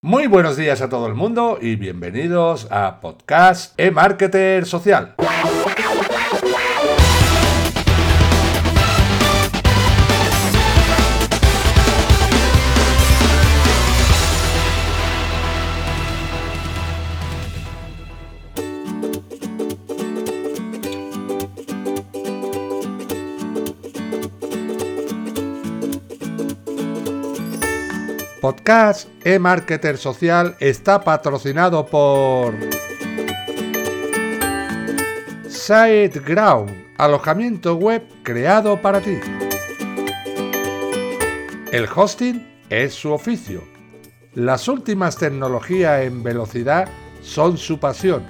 Muy buenos días a todo el mundo y bienvenidos a Podcast e-Marketer Social. Podcast e-Marketer Social está patrocinado por SiteGround, alojamiento web creado para ti. El hosting es su oficio. Las últimas tecnologías en velocidad son su pasión.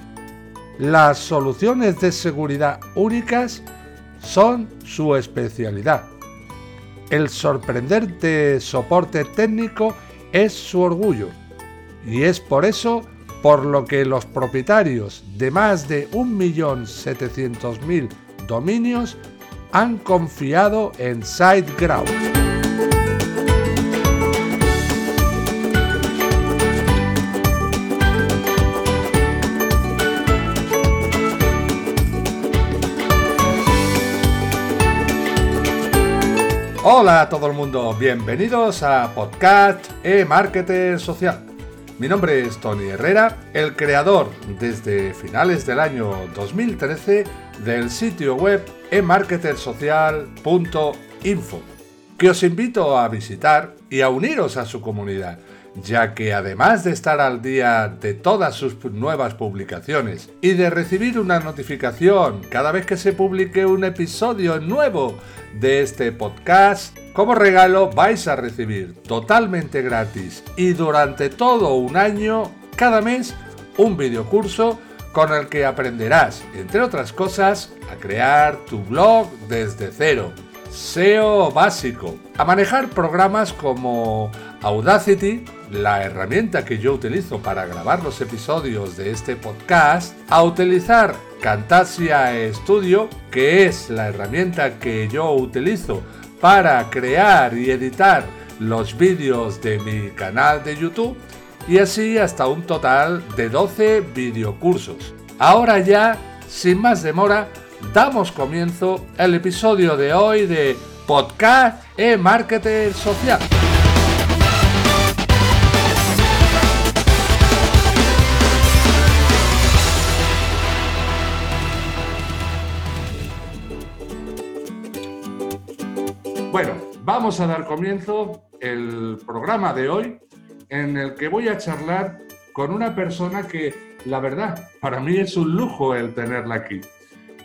Las soluciones de seguridad únicas son su especialidad. El sorprendente soporte técnico es su orgullo y es por eso por lo que los propietarios de más de 1.700.000 dominios han confiado en SiteGround. Hola a todo el mundo, bienvenidos a Podcast e-Marketer Social. Mi nombre es Tony Herrera, el creador desde finales del año 2013 del sitio web emarketersocial.info, que os invito a visitar y a uniros a su comunidad ya que además de estar al día de todas sus nuevas publicaciones y de recibir una notificación cada vez que se publique un episodio nuevo de este podcast, como regalo vais a recibir totalmente gratis y durante todo un año, cada mes, un videocurso con el que aprenderás, entre otras cosas, a crear tu blog desde cero. SEO básico, a manejar programas como Audacity, la herramienta que yo utilizo para grabar los episodios de este podcast, a utilizar Camtasia Studio, que es la herramienta que yo utilizo para crear y editar los vídeos de mi canal de YouTube, y así hasta un total de 12 videocursos. Ahora ya, sin más demora, damos comienzo al episodio de hoy de Podcast e Marketer Social. Bueno, vamos a dar comienzo el programa de hoy en el que voy a charlar con una persona que, la verdad, para mí es un lujo el tenerla aquí.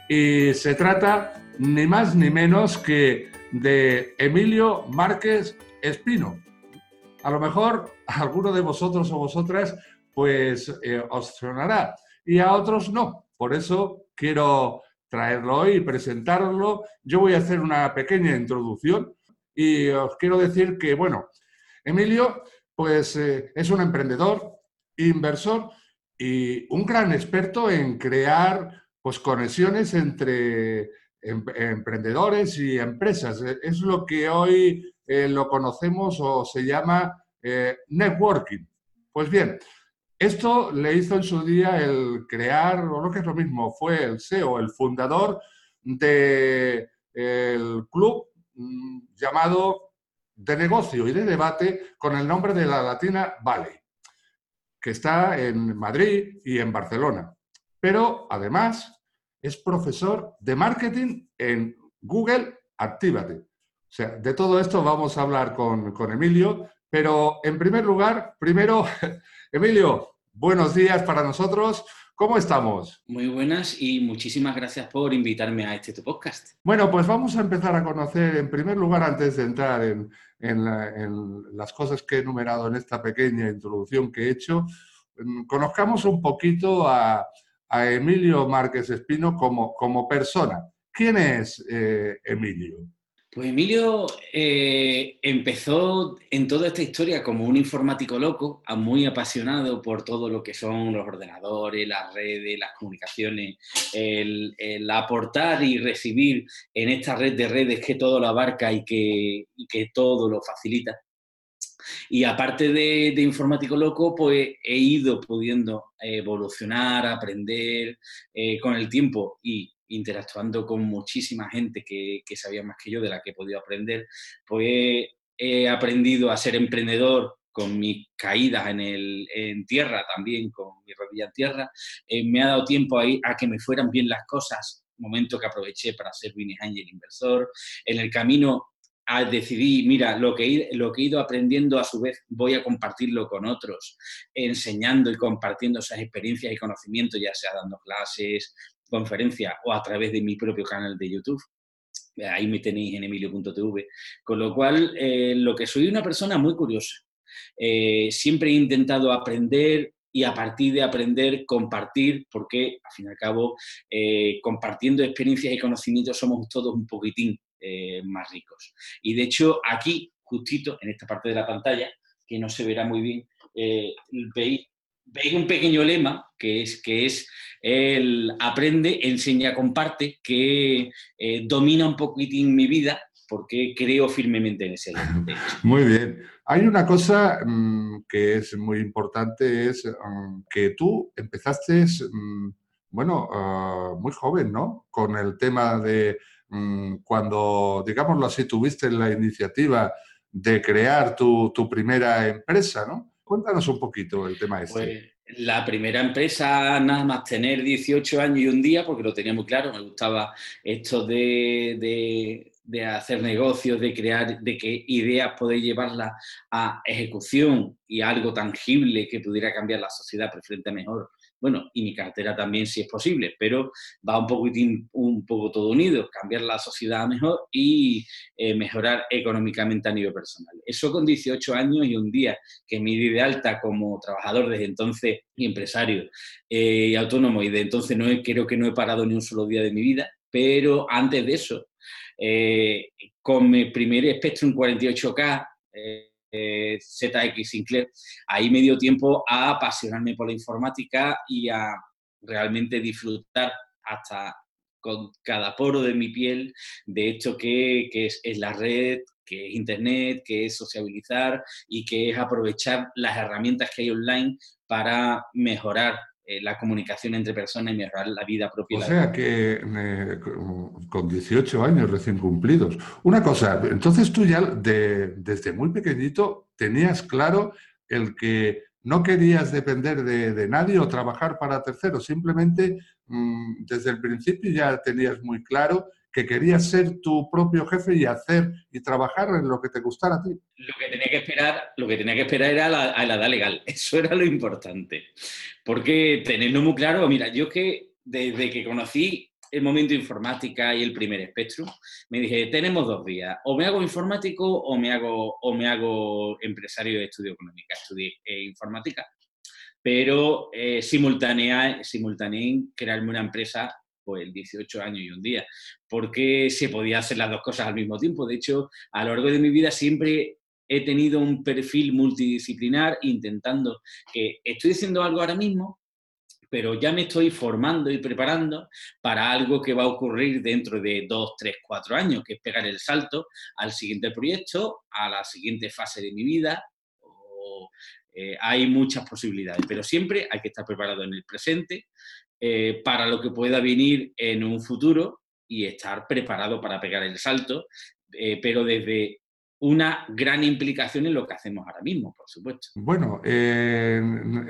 Y se trata ni más ni menos que de Emilio Márquez Espino. A lo mejor a alguno de vosotros o vosotras pues eh, os sonará y a otros no. Por eso quiero traerlo hoy y presentarlo. Yo voy a hacer una pequeña introducción y os quiero decir que, bueno, Emilio, pues eh, es un emprendedor, inversor y un gran experto en crear pues conexiones entre em, emprendedores y empresas. E, es lo que hoy eh, lo conocemos o se llama eh, networking. Pues bien, esto le hizo en su día el crear, o lo que es lo mismo, fue el CEO, el fundador del club mm, llamado de negocio y de debate con el nombre de la Latina Valley, que está en Madrid y en Barcelona. Pero además es profesor de marketing en Google Actívate. O sea, de todo esto vamos a hablar con, con Emilio, pero en primer lugar, primero, Emilio, buenos días para nosotros. ¿Cómo estamos? Muy buenas y muchísimas gracias por invitarme a este tu podcast. Bueno, pues vamos a empezar a conocer, en primer lugar, antes de entrar en, las cosas que he enumerado en esta pequeña introducción que he hecho, mm, conozcamos un poquito a, Emilio Márquez Espino como, como persona. ¿Quién es eh, Emilio? Pues Emilio eh, empezó en toda esta historia como un informático loco, muy apasionado por todo lo que son los ordenadores, las redes, las comunicaciones, el, aportar y recibir en esta red de redes que todo lo abarca y que, y que todo lo facilita. Y aparte de, informático loco, pues he ido pudiendo evolucionar, aprender eh, con el tiempo y interactuando con muchísima gente que, que, sabía más que yo, de la que he podido aprender, pues he aprendido a ser emprendedor con mis caídas en, el, en tierra, también con mi rodilla en tierra. Eh, me ha dado tiempo ahí a que me fueran bien las cosas, momento que aproveché para ser Winnie Angel inversor. En el camino decidí, mira, lo que, lo que he ido aprendiendo a su vez voy a compartirlo con otros, enseñando y compartiendo esas experiencias y conocimientos, ya sea dando clases, conferencias o a través de mi propio canal de YouTube. Ahí me tenéis en emilio.tv. Con lo cual, eh, lo que soy una persona muy curiosa. Eh, siempre he intentado aprender y a partir de aprender, compartir, porque al fin y al cabo, eh, compartiendo experiencias y conocimientos somos todos un poquitín eh, más ricos. Y de hecho, aquí, justito en esta parte de la pantalla, que no se verá muy bien, veis, veis, un pequeño lema que es, que es el aprende, enseña, comparte, que domina un poquitín mi vida porque creo firmemente en ese Muy bien. Hay una cosa mm, que es muy importante, es mm, que tú empezaste, mm, bueno, ah, muy joven, ¿no? Con el tema de cuando, digámoslo así, tuviste la iniciativa de crear tu, primera empresa, ¿no? Cuéntanos un poquito el tema este. Pues, la primera empresa, nada más tener 18 años y un día, porque lo tenía muy claro, me gustaba esto de de hacer negocios, de crear, de qué ideas poder llevarlas a ejecución y algo tangible que pudiera cambiar la sociedad preferente mejor. Bueno, y mi cartera también si es posible, pero va un poco, un poco todo unido, cambiar la sociedad mejor y eh, mejorar económicamente a nivel personal. Eso con 18 años y un día que me di de alta como trabajador desde entonces y empresario eh, y autónomo y de entonces no he, creo que no he parado ni un solo día de mi vida, pero antes de eso eh, con mi primer Spectrum 48K, eh, eh, ZX Sinclair, ahí me dio tiempo a apasionarme por la informática y a realmente disfrutar hasta con cada poro de mi piel de esto que, es, es, la red, que es Internet, que es sociabilizar y que es aprovechar las herramientas que hay online para mejorar eh, la comunicación entre personas y mejorar la vida propia. O sea que con 18 años recién cumplidos. Una cosa, entonces tú ya desde muy pequeñito tenías claro el que no querías depender de, nadie o trabajar para terceros, simplemente mm, desde el principio ya tenías muy claro que querías ser tu propio jefe y hacer y trabajar en lo que te gustara a ti. Lo que tenía que esperar, lo que tenía que esperar era la, la edad legal. Eso era lo importante. Porque tenerlo muy claro, mira, yo que desde que conocí el momento informática y el primer espectro, me dije, tenemos dos vías, o me hago informático o me hago, o me hago empresario de estudio económica, estudié eh, informática, pero eh, simultaneé en crearme una empresa pues 18 años y un día, porque se podía hacer las dos cosas al mismo tiempo. De hecho, a lo largo de mi vida siempre he tenido un perfil multidisciplinar intentando que estoy haciendo algo ahora mismo, pero ya me estoy formando y preparando para algo que va a ocurrir dentro de dos, tres, cuatro años, que es pegar el salto al siguiente proyecto, a la siguiente fase de mi vida. Eh, hay muchas posibilidades, pero siempre hay que estar preparado en el presente eh, para lo que pueda venir en un futuro y estar preparado para pegar el salto, eh, pero desde una gran implicación en lo que hacemos ahora mismo, por supuesto. Bueno, eh,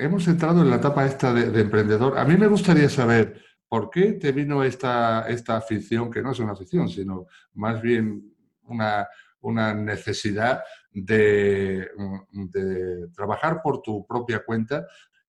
hemos entrado en la etapa esta de, emprendedor. A mí me gustaría saber por qué te vino esta, esta afición, que no es una afición, sino más bien una, una necesidad de, de, trabajar por tu propia cuenta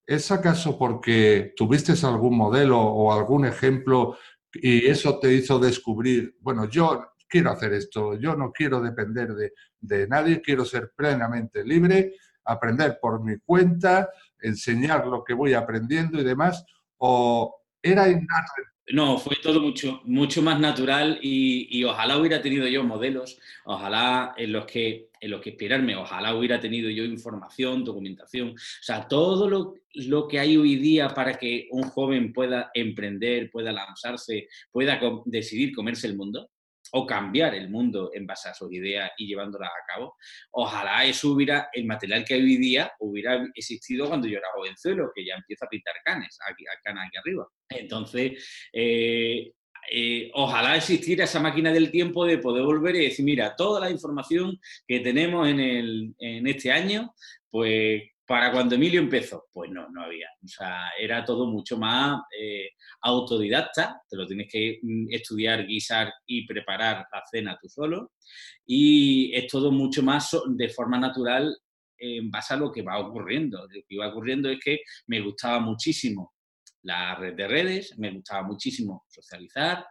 ¿Es acaso porque tuviste algún modelo o algún ejemplo y eso te hizo descubrir, bueno, yo quiero hacer esto, yo no quiero depender de, nadie, quiero ser plenamente libre, aprender por mi cuenta, enseñar lo que voy aprendiendo y demás? ¿O era innato no, fue todo mucho, mucho más natural y, ojalá hubiera tenido yo modelos, ojalá en los que en los que inspirarme, ojalá hubiera tenido yo información, documentación, o sea, todo lo, lo que hay hoy día para que un joven pueda emprender, pueda lanzarse, pueda decidir comerse el mundo, o cambiar el mundo en base a sus ideas y llevándolas a cabo. Ojalá eso hubiera, el material que hoy día hubiera existido cuando yo era jovenzuelo, que ya empieza a pintar canes, aquí, aquí arriba. Entonces, eh, eh, ojalá existiera esa máquina del tiempo de poder volver y decir, mira, toda la información que tenemos en, en este año, pues para cuando Emilio empezó, pues no, no había. O sea, era todo mucho más eh, autodidacta, te lo tienes que mm, estudiar, guisar y preparar la cena tú solo. Y es todo mucho más de forma natural en base a lo que va ocurriendo. Lo que iba ocurriendo es que me gustaba muchísimo la red de redes, me gustaba muchísimo socializar,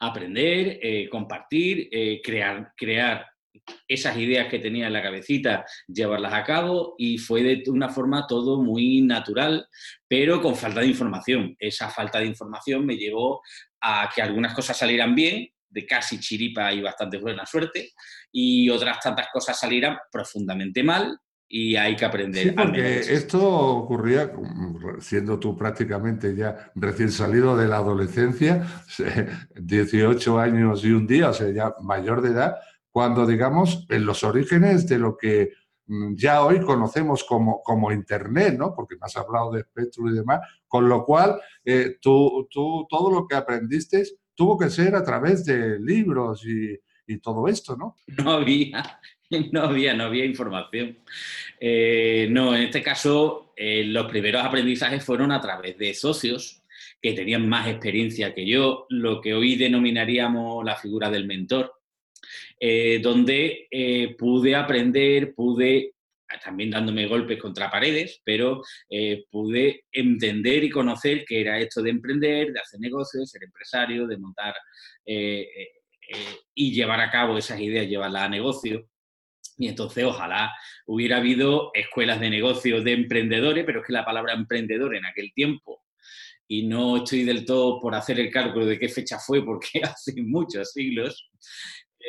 aprender, eh, compartir, eh, crear, crear esas ideas que tenía en la cabecita, llevarlas a cabo y fue de una forma todo muy natural, pero con falta de información. Esa falta de información me llevó a que algunas cosas salieran bien, de casi chiripa y bastante buena suerte, y otras tantas cosas salieran profundamente mal, y hay que aprender. Sí, porque esto ocurría siendo tú prácticamente ya recién salido de la adolescencia, 18 años y un día, o sea, ya mayor de edad, cuando, digamos, en los orígenes de lo que mm, ya hoy conocemos como, como Internet, ¿no? Porque me has hablado de espectro y demás, con lo cual eh, tú, tú, todo lo que aprendiste tuvo que ser a través de libros y, y todo esto, ¿no? No había, no había, no había información. Eh, no, en este caso, eh, los primeros aprendizajes fueron a través de socios que tenían más experiencia que yo, lo que hoy denominaríamos la figura del mentor, eh, donde eh, pude aprender, pude también dándome golpes contra paredes, pero eh, pude entender y conocer qué era esto de emprender, de hacer negocios, ser empresario, de montar y llevar a cabo esas ideas, llevarlas a negocio. Y entonces ojalá hubiera habido escuelas de negocios de emprendedores, pero es que la palabra emprendedor en aquel tiempo, y no estoy del todo por hacer el cálculo de qué fecha fue, porque hace muchos siglos,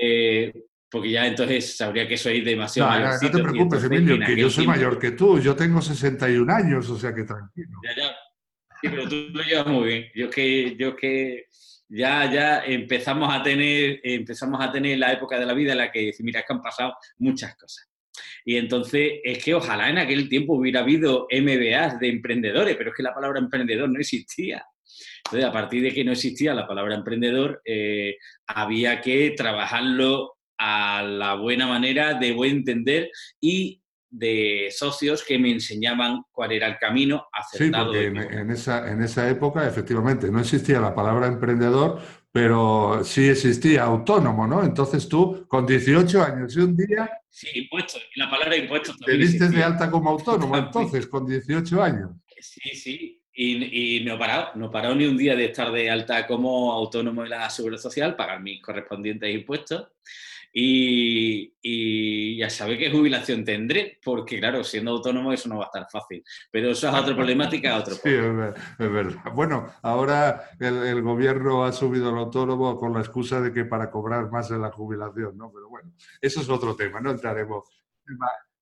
eh, porque ya entonces sabría que soy demasiado no, No te preocupes, Emilio, que yo soy mayor que tú. Yo tengo 61 años, o sea que tranquilo. Ya, ya. Sí, pero tú lo llevas muy bien. Yo que, yo que ya, ya empezamos a tener, empezamos a tener la época de la vida en la que mira, es que han pasado muchas cosas. Y entonces es que ojalá en aquel tiempo hubiera habido MBAs de emprendedores, pero es que la palabra emprendedor no existía. Entonces, a partir de que no existía la palabra emprendedor, eh, había que trabajarlo a la buena manera, de buen entender y de socios que me enseñaban cuál era el camino acertado. Sí, porque en, esa, en esa época, efectivamente, no existía la palabra emprendedor, pero sí existía autónomo, ¿no? Entonces tú, con 18 años y un día... Sí, impuestos, la palabra impuestos también Te diste de alta como autónomo, entonces, con 18 años. Sí, sí, y, no he parado, no he parado ni un día de estar de alta como autónomo en la Seguridad Social, pagar mis correspondientes impuestos. Y, ya sabe qué jubilación tendré, porque claro, siendo autónomo eso no va a estar fácil. Pero eso es otra problemática, otro Sí, es verdad. Bueno, ahora el, gobierno ha subido el autónomo con la excusa de que para cobrar más en la jubilación, ¿no? Pero bueno, eso es otro tema, no entraremos.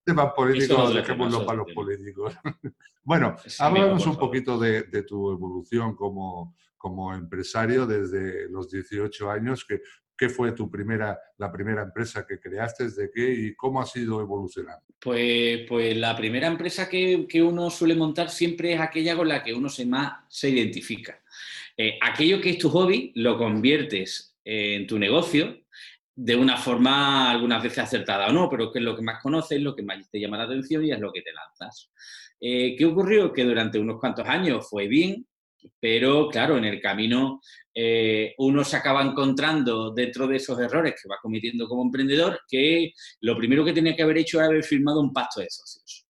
Temas políticos, dejémoslo para los políticos. bueno, háblanos un poquito de, tu evolución como, como empresario desde los 18 años. ¿Qué, ¿Qué fue tu primera, la primera empresa que creaste? ¿De qué y cómo ha sido evolucionando? Pues, pues la primera empresa que, que, uno suele montar siempre es aquella con la que uno se más se identifica. Eh, aquello que es tu hobby lo conviertes en tu negocio de una forma algunas veces acertada o no, pero que es lo que más conoces, lo que más te llama la atención y es lo que te lanzas. Eh, ¿Qué ocurrió? Que durante unos cuantos años fue bien, pero claro, en el camino eh, uno se acaba encontrando dentro de esos errores que va cometiendo como emprendedor, que lo primero que tenía que haber hecho era haber firmado un pacto de socios.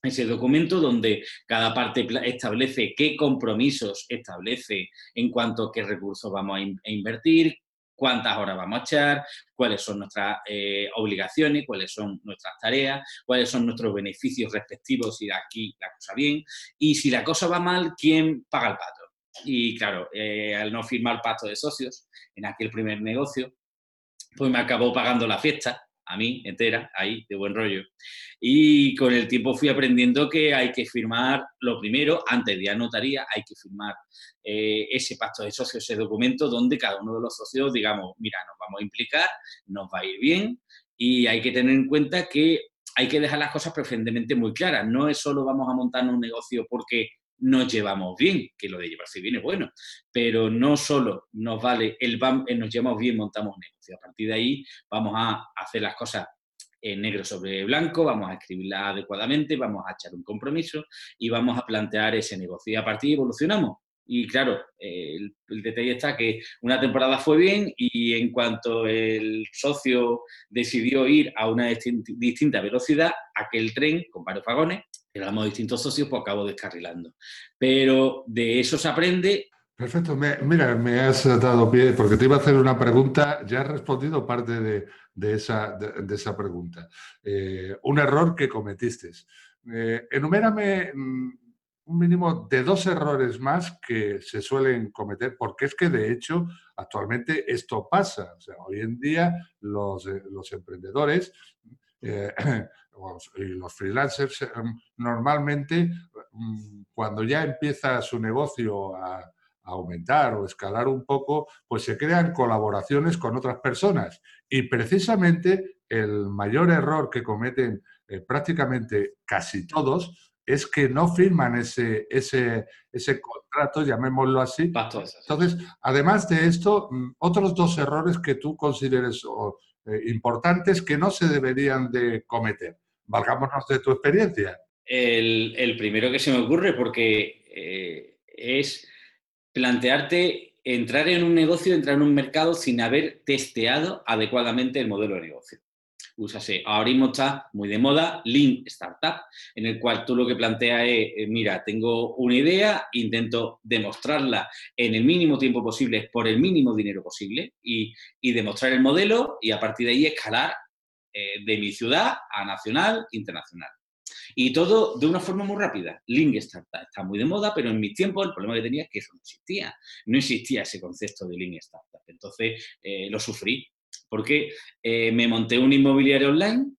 Ese documento donde cada parte establece qué compromisos establece en cuanto a qué recursos vamos a invertir, cuántas horas vamos a echar, cuáles son nuestras eh, obligaciones, cuáles son nuestras tareas, cuáles son nuestros beneficios respectivos si aquí la cosa bien, y si la cosa va mal, ¿quién paga el pato? Y claro, eh, al no firmar pacto de socios en aquel primer negocio, pues me acabó pagando la fiesta a mí entera, ahí, de buen rollo. Y con el tiempo fui aprendiendo que hay que firmar, lo primero, antes de ir a notaría, hay que firmar eh, ese pacto de socios, ese documento donde cada uno de los socios digamos, mira, nos vamos a implicar, nos va a ir bien y hay que tener en cuenta que hay que dejar las cosas preferentemente muy claras. No es solo vamos a montar un negocio porque nos llevamos bien, que lo de llevarse bien es bueno, pero no solo nos vale el eh, nos llevamos bien, montamos negocio. A partir de ahí vamos a hacer las cosas en negro sobre blanco, vamos a escribirla adecuadamente, vamos a echar un compromiso y vamos a plantear ese negocio. Y a partir de ahí evolucionamos. Y claro, el, detalle está que una temporada fue bien y en cuanto el socio decidió ir a una distinta velocidad, aquel tren con varios vagones éramos distintos socios, pues acabo descarrilando. Pero de eso se aprende. Perfecto, mira, me has dado pie, porque te iba a hacer una pregunta, ya has respondido parte de, esa, de, esa, pregunta. Eh, un error que cometiste. Eh, enumérame mm, un mínimo de dos errores más que se suelen cometer, porque es que de hecho actualmente esto pasa. O sea, hoy en día los, eh, los emprendedores y los freelancers em, normalmente mm, cuando ya empieza su negocio a, aumentar o escalar un poco, pues se crean colaboraciones con otras personas. Y precisamente el mayor error que cometen eh, prácticamente casi todos es que no firman ese, ese, ese contrato, llamémoslo así. Entonces, además de esto, mm, otros dos errores que tú consideres eh, importantes que no se deberían de cometer valgámonos de tu experiencia. El, primero que se me ocurre, porque eh, es plantearte entrar en un negocio, entrar en un mercado sin haber testeado adecuadamente el modelo de negocio. Úsase, ahora mismo está muy de moda Lean Startup, en el cual tú lo que planteas es, eh, mira, tengo una idea, intento demostrarla en el mínimo tiempo posible, por el mínimo dinero posible, y, demostrar el modelo y a partir de ahí escalar eh, de mi ciudad a nacional, internacional. Y todo de una forma muy rápida. Link Startup está muy de moda, pero en mi tiempo el problema que tenía es que eso no existía. No existía ese concepto de Link Startup. Entonces eh, lo sufrí porque eh, me monté un inmobiliario online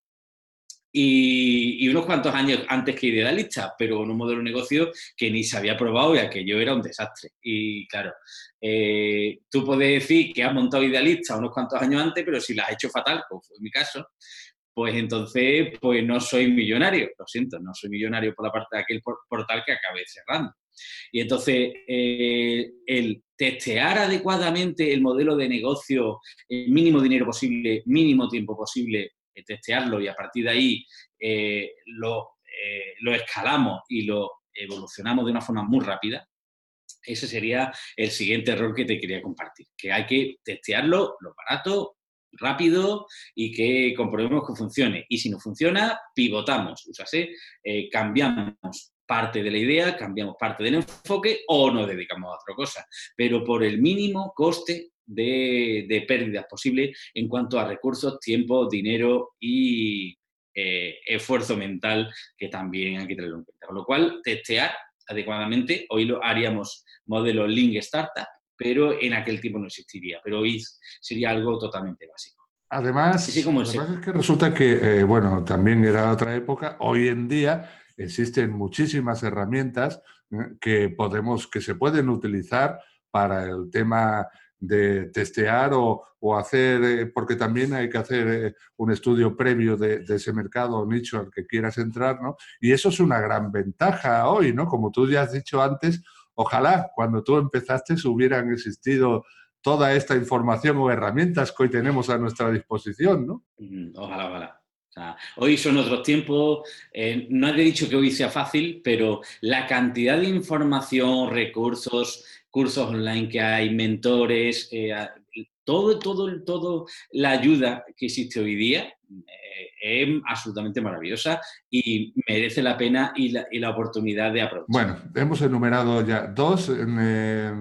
y, unos cuantos años antes que Idealista, pero con un modelo de negocio que ni se había probado y aquello era un desastre. Y claro, eh, tú puedes decir que has montado Idealista unos cuantos años antes, pero si la has hecho fatal, como fue mi caso, pues entonces pues no soy millonario. Lo siento, no soy millonario por la parte de aquel portal que acabé cerrando. Y entonces, eh, el testear adecuadamente el modelo de negocio, el mínimo dinero posible, mínimo tiempo posible, eh, testearlo y a partir de ahí lo, lo escalamos y lo evolucionamos de una forma muy rápida, ese sería el siguiente error que te quería compartir, que hay que testearlo lo barato, rápido y que comprobemos que funcione. Y si no funciona, pivotamos, usase, eh, cambiamos parte de la idea, cambiamos parte del enfoque o nos dedicamos a otra cosa, pero por el mínimo coste de, pérdidas posible en cuanto a recursos, tiempo, dinero y eh, esfuerzo mental que también hay que tenerlo en cuenta. Con lo cual, testear adecuadamente. Hoy lo haríamos modelo Link Startup, pero en aquel tiempo no existiría. Pero hoy sería algo totalmente básico. Además, es que resulta que, eh, bueno, también era otra época. Hoy en día existen muchísimas herramientas eh, que podemos, que se pueden utilizar para el tema de testear o, hacer, eh, porque también hay que hacer eh, un estudio previo de, ese mercado o nicho al que quieras entrar, ¿no? Y eso es una gran ventaja hoy, ¿no? Como tú ya has dicho antes, ojalá cuando tú empezaste hubieran existido toda esta información o herramientas que hoy tenemos a nuestra disposición, ¿no? Ojalá, ojalá. Hoy son otros tiempos, eh, no he dicho que hoy sea fácil, pero la cantidad de información, recursos, cursos online que hay, mentores, eh, todo, todo, todo la ayuda que existe hoy día eh, es absolutamente maravillosa y merece la pena y la, oportunidad de aprovechar. Bueno, hemos enumerado ya dos. Eh,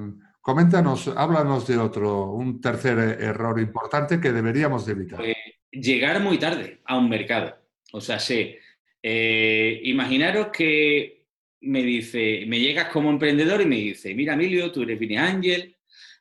coméntanos, háblanos de otro, un tercer error importante que deberíamos de evitar. Pues, llegar muy tarde a un mercado. O sea, sé, imaginaros que me dice, me llegas como emprendedor y me dice, mira Emilio, tú eres Vine Ángel,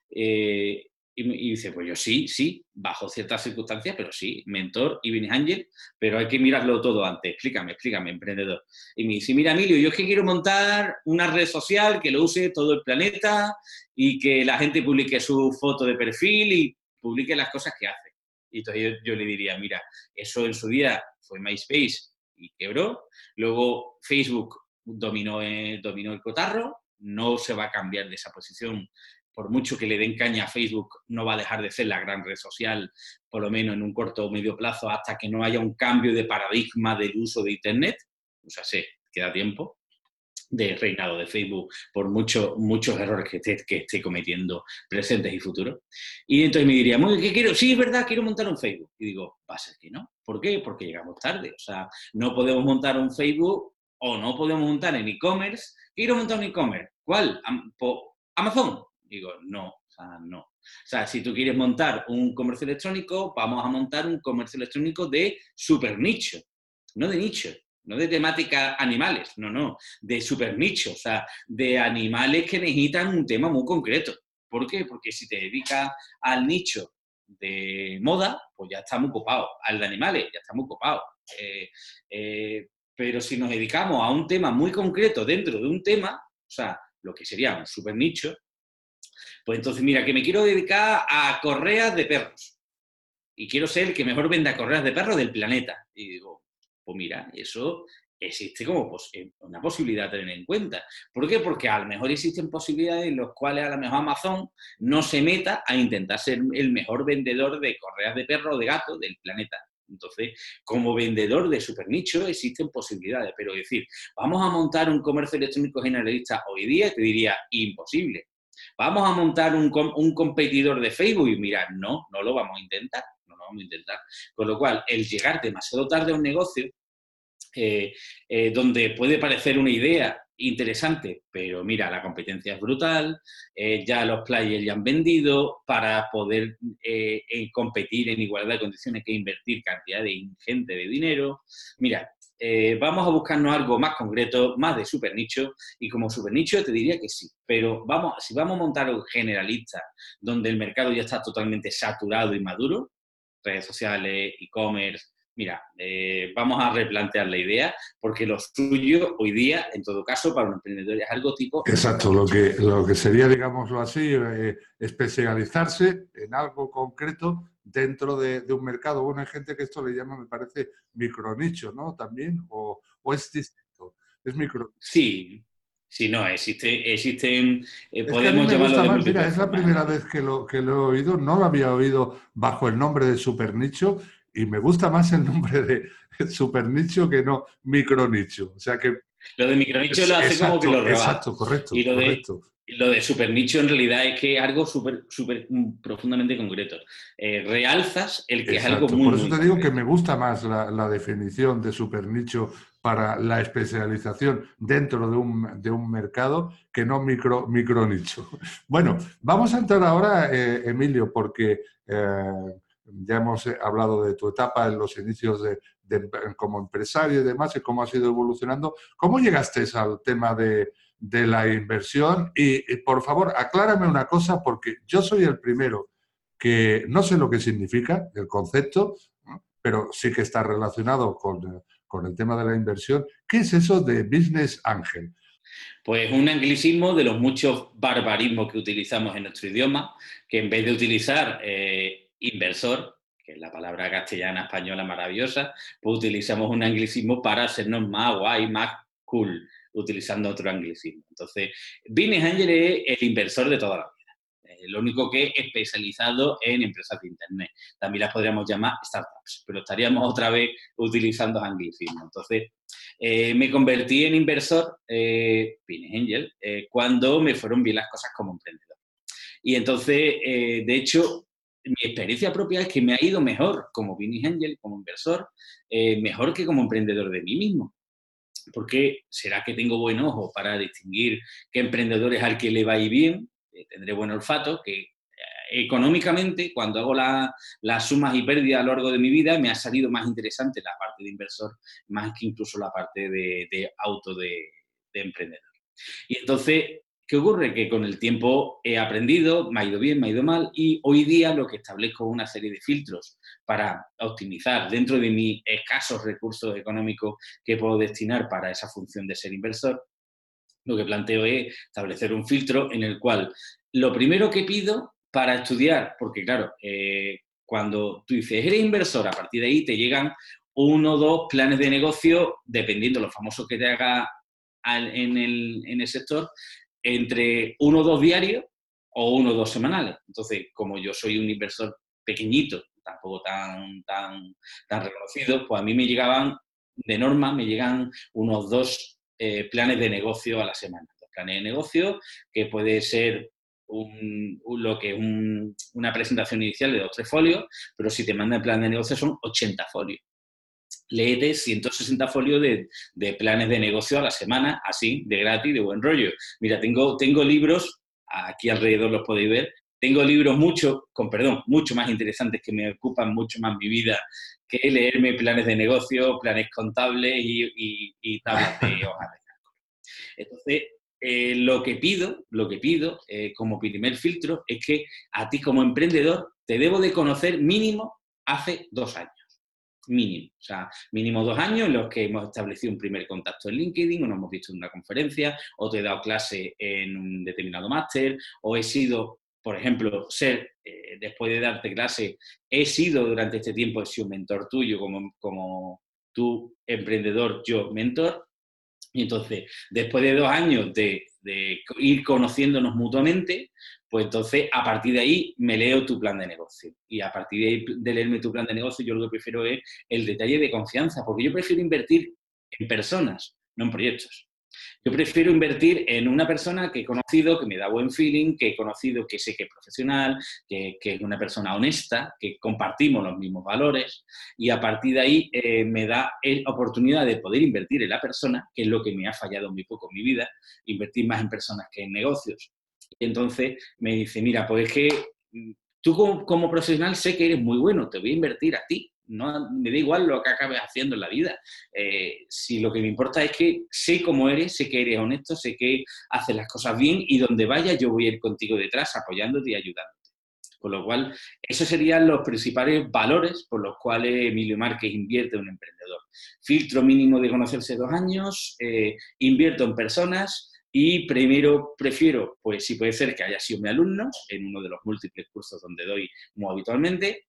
eh, Y, dice, pues yo sí, sí, bajo ciertas circunstancias, pero sí, mentor y business angel, pero hay que mirarlo todo antes. Explícame, explícame, emprendedor. Y me dice, mira, Emilio, yo es que quiero montar una red social que lo use todo el planeta y que la gente publique su foto de perfil y publique las cosas que hace. Y entonces yo, le diría, mira, eso en su día fue MySpace y quebró. Luego Facebook dominó, eh, dominó el cotarro, no se va a cambiar de esa posición por mucho que le den caña a Facebook, no va a dejar de ser la gran red social, por lo menos en un corto o medio plazo, hasta que no haya un cambio de paradigma del uso de Internet. O sea, sé, queda tiempo de reinado de Facebook por muchos muchos errores que esté, que esté cometiendo presentes y futuros. Y entonces me diría, muy ¿qué quiero? Sí, es verdad, quiero montar un Facebook. Y digo, va a ser que no. ¿Por qué? Porque llegamos tarde. O sea, no podemos montar un Facebook o no podemos montar en e-commerce. Quiero montar un e-commerce. ¿Cuál? Amazon. Digo, no, o sea, no. O sea, si tú quieres montar un comercio electrónico, vamos a montar un comercio electrónico de super nicho, no de nicho, no de temática animales, no, no, de super nicho, o sea, de animales que necesitan un tema muy concreto. ¿Por qué? Porque si te dedicas al nicho de moda, pues ya estamos ocupados. Al de animales, ya estamos ocupados. Eh, eh, pero si nos dedicamos a un tema muy concreto dentro de un tema, o sea, lo que sería un super nicho, pues entonces, mira, que me quiero dedicar a correas de perros. Y quiero ser el que mejor venda correas de perros del planeta. Y digo, pues mira, eso existe como eh, una posibilidad a tener en cuenta. ¿Por qué? Porque a lo mejor existen posibilidades en las cuales a lo mejor Amazon no se meta a intentar ser el mejor vendedor de correas de perro o de gato del planeta. Entonces, como vendedor de super nicho existen posibilidades, pero decir, vamos a montar un comercio electrónico generalista hoy día, te diría, imposible. ¿Vamos a montar un, competidor de Facebook? Y mira, no, no lo vamos a intentar, vamos a intentar. Con lo cual, el llegar demasiado tarde a un negocio, eh, eh, donde puede parecer una idea interesante, pero mira, la competencia es brutal, eh, ya los players ya han vendido, para poder competir en igualdad de condiciones que invertir cantidad de ingente de dinero. Mira, vamos a buscarnos algo más concreto, más de super nicho, y como super nicho te diría que sí, pero vamos, si vamos a montar un generalista donde el mercado ya está totalmente saturado y maduro, redes sociales, e-commerce, mira, eh, vamos a replantear la idea, porque lo suyo hoy día, en todo caso, para un emprendedor es algo tipo... Exacto, lo que, lo que sería, digámoslo así, eh, especializarse en algo concreto dentro de, un mercado. Bueno, hay gente que esto le llama, me parece, micronicho, ¿no? También, o, es distinto, es micro. Sí, sí, no, existe, existen, eh, podemos llamarlo Mira, es la primera vez que lo, que lo he oído, no lo había oído bajo el nombre de supernicho y me gusta más el nombre de supernicho que no micronicho. O sea que... Lo de micronicho lo hace como que lo roba. Exacto, correcto. Y lo correcto. Lo de super nicho en realidad es que es algo súper super, mm, profundamente concreto. Eh, realzas el que es algo muy... Por eso te digo que me gusta más la, definición de super nicho para la especialización dentro de un, de un mercado que no micro, micro nicho. Bueno, vamos a entrar ahora, eh, Emilio, porque eh, ya hemos hablado de tu etapa en los inicios de, como empresario y demás y cómo has ido evolucionando. ¿Cómo llegaste al tema de de la inversión. Y, por favor, aclárame una cosa, porque yo soy el primero que no sé lo que significa el concepto, pero sí que está relacionado con, con el tema de la inversión. ¿Qué es eso de business angel? Pues un anglicismo de los muchos barbarismos que utilizamos en nuestro idioma, que en vez de utilizar eh, inversor, que es la palabra castellana española maravillosa, pues utilizamos un anglicismo para hacernos más guay, más cool utilizando otro anglicismo. Entonces, Business Angel es el inversor de toda la vida. Eh, lo único que es especializado en empresas de Internet. También las podríamos llamar startups, pero estaríamos otra vez utilizando anglicismo. Entonces, eh, me convertí en inversor, eh, Angel, eh, cuando me fueron bien las cosas como emprendedor. Y entonces, de hecho, mi experiencia propia es que me ha ido mejor como Business Angel, como inversor, mejor que como emprendedor de mí mismo porque será que tengo buen ojo para distinguir qué emprendedores al que le va a ir bien, eh, tendré buen olfato, que eh, económicamente, cuando hago las sumas y pérdidas a lo largo de mi vida, me ha salido más interesante la parte de inversor, más que incluso la parte de, auto de, emprendedor. Y entonces, ¿Qué ocurre? Que con el tiempo he aprendido, me ha ido bien, me ha ido mal, y hoy día lo que establezco es una serie de filtros para optimizar dentro de mis escasos recursos económicos que puedo destinar para esa función de ser inversor. Lo que planteo es establecer un filtro en el cual lo primero que pido para estudiar, porque claro, eh, cuando tú dices, eres inversor, a partir de ahí te llegan uno o dos planes de negocio, dependiendo de lo famoso que te haga en el, en el sector, entre uno o dos diarios o uno o dos semanales. Entonces, como yo soy un inversor pequeñito, tampoco tan, tan, tan reconocido, pues a mí me llegaban, de norma, me llegan unos dos eh, planes de negocio a la semana. Dos planes de negocio que puede ser lo que una presentación inicial de dos tres folios, pero si te mandan plan de negocio son 80 folios léete 160 folios de, planes de negocio a la semana, así, de gratis, de buen rollo. Mira, tengo, tengo libros, aquí alrededor los podéis ver, tengo libros mucho, con perdón, mucho más interesantes que me ocupan mucho más mi vida que leerme planes de negocio, planes contables y, y, tablas de hojas de cálculo. Entonces, eh, lo que pido, lo que pido eh, como primer filtro es que a ti como emprendedor te debo de conocer mínimo hace dos años mínimo. O sea, mínimo dos años en los que hemos establecido un primer contacto en LinkedIn, o nos hemos visto en una conferencia, o te he dado clase en un determinado máster, o he sido, por ejemplo, ser, eh, después de darte clase, he sido durante este tiempo, he sido mentor tuyo como, como tú emprendedor, yo mentor. Y entonces, después de dos años de, de ir conociéndonos mutuamente, pues entonces a partir de ahí me leo tu plan de negocio. Y a partir de, leerme tu plan de negocio, yo lo que prefiero es el detalle de confianza, porque yo prefiero invertir en personas, no en proyectos. Yo prefiero invertir en una persona que he conocido, que me da buen feeling, que he conocido, que sé que es profesional, que, es una persona honesta, que compartimos los mismos valores y a partir de ahí eh, me da la oportunidad de poder invertir en la persona, que es lo que me ha fallado muy poco en mi vida, invertir más en personas que en negocios. Y entonces me dice, mira, pues es que mm, tú como, profesional sé que eres muy bueno, te voy a invertir a ti. No, me da igual lo que acabes haciendo en la vida. Eh, si lo que me importa es que sé cómo eres, sé que eres honesto, sé que haces las cosas bien y donde vayas yo voy a ir contigo detrás, apoyándote y ayudándote. Con lo cual, esos serían los principales valores por los cuales Emilio Márquez invierte en un emprendedor. Filtro mínimo de conocerse dos años, eh, invierto en personas, y primero prefiero, pues si puede ser que haya sido mi alumno en uno de los múltiples cursos donde doy muy habitualmente,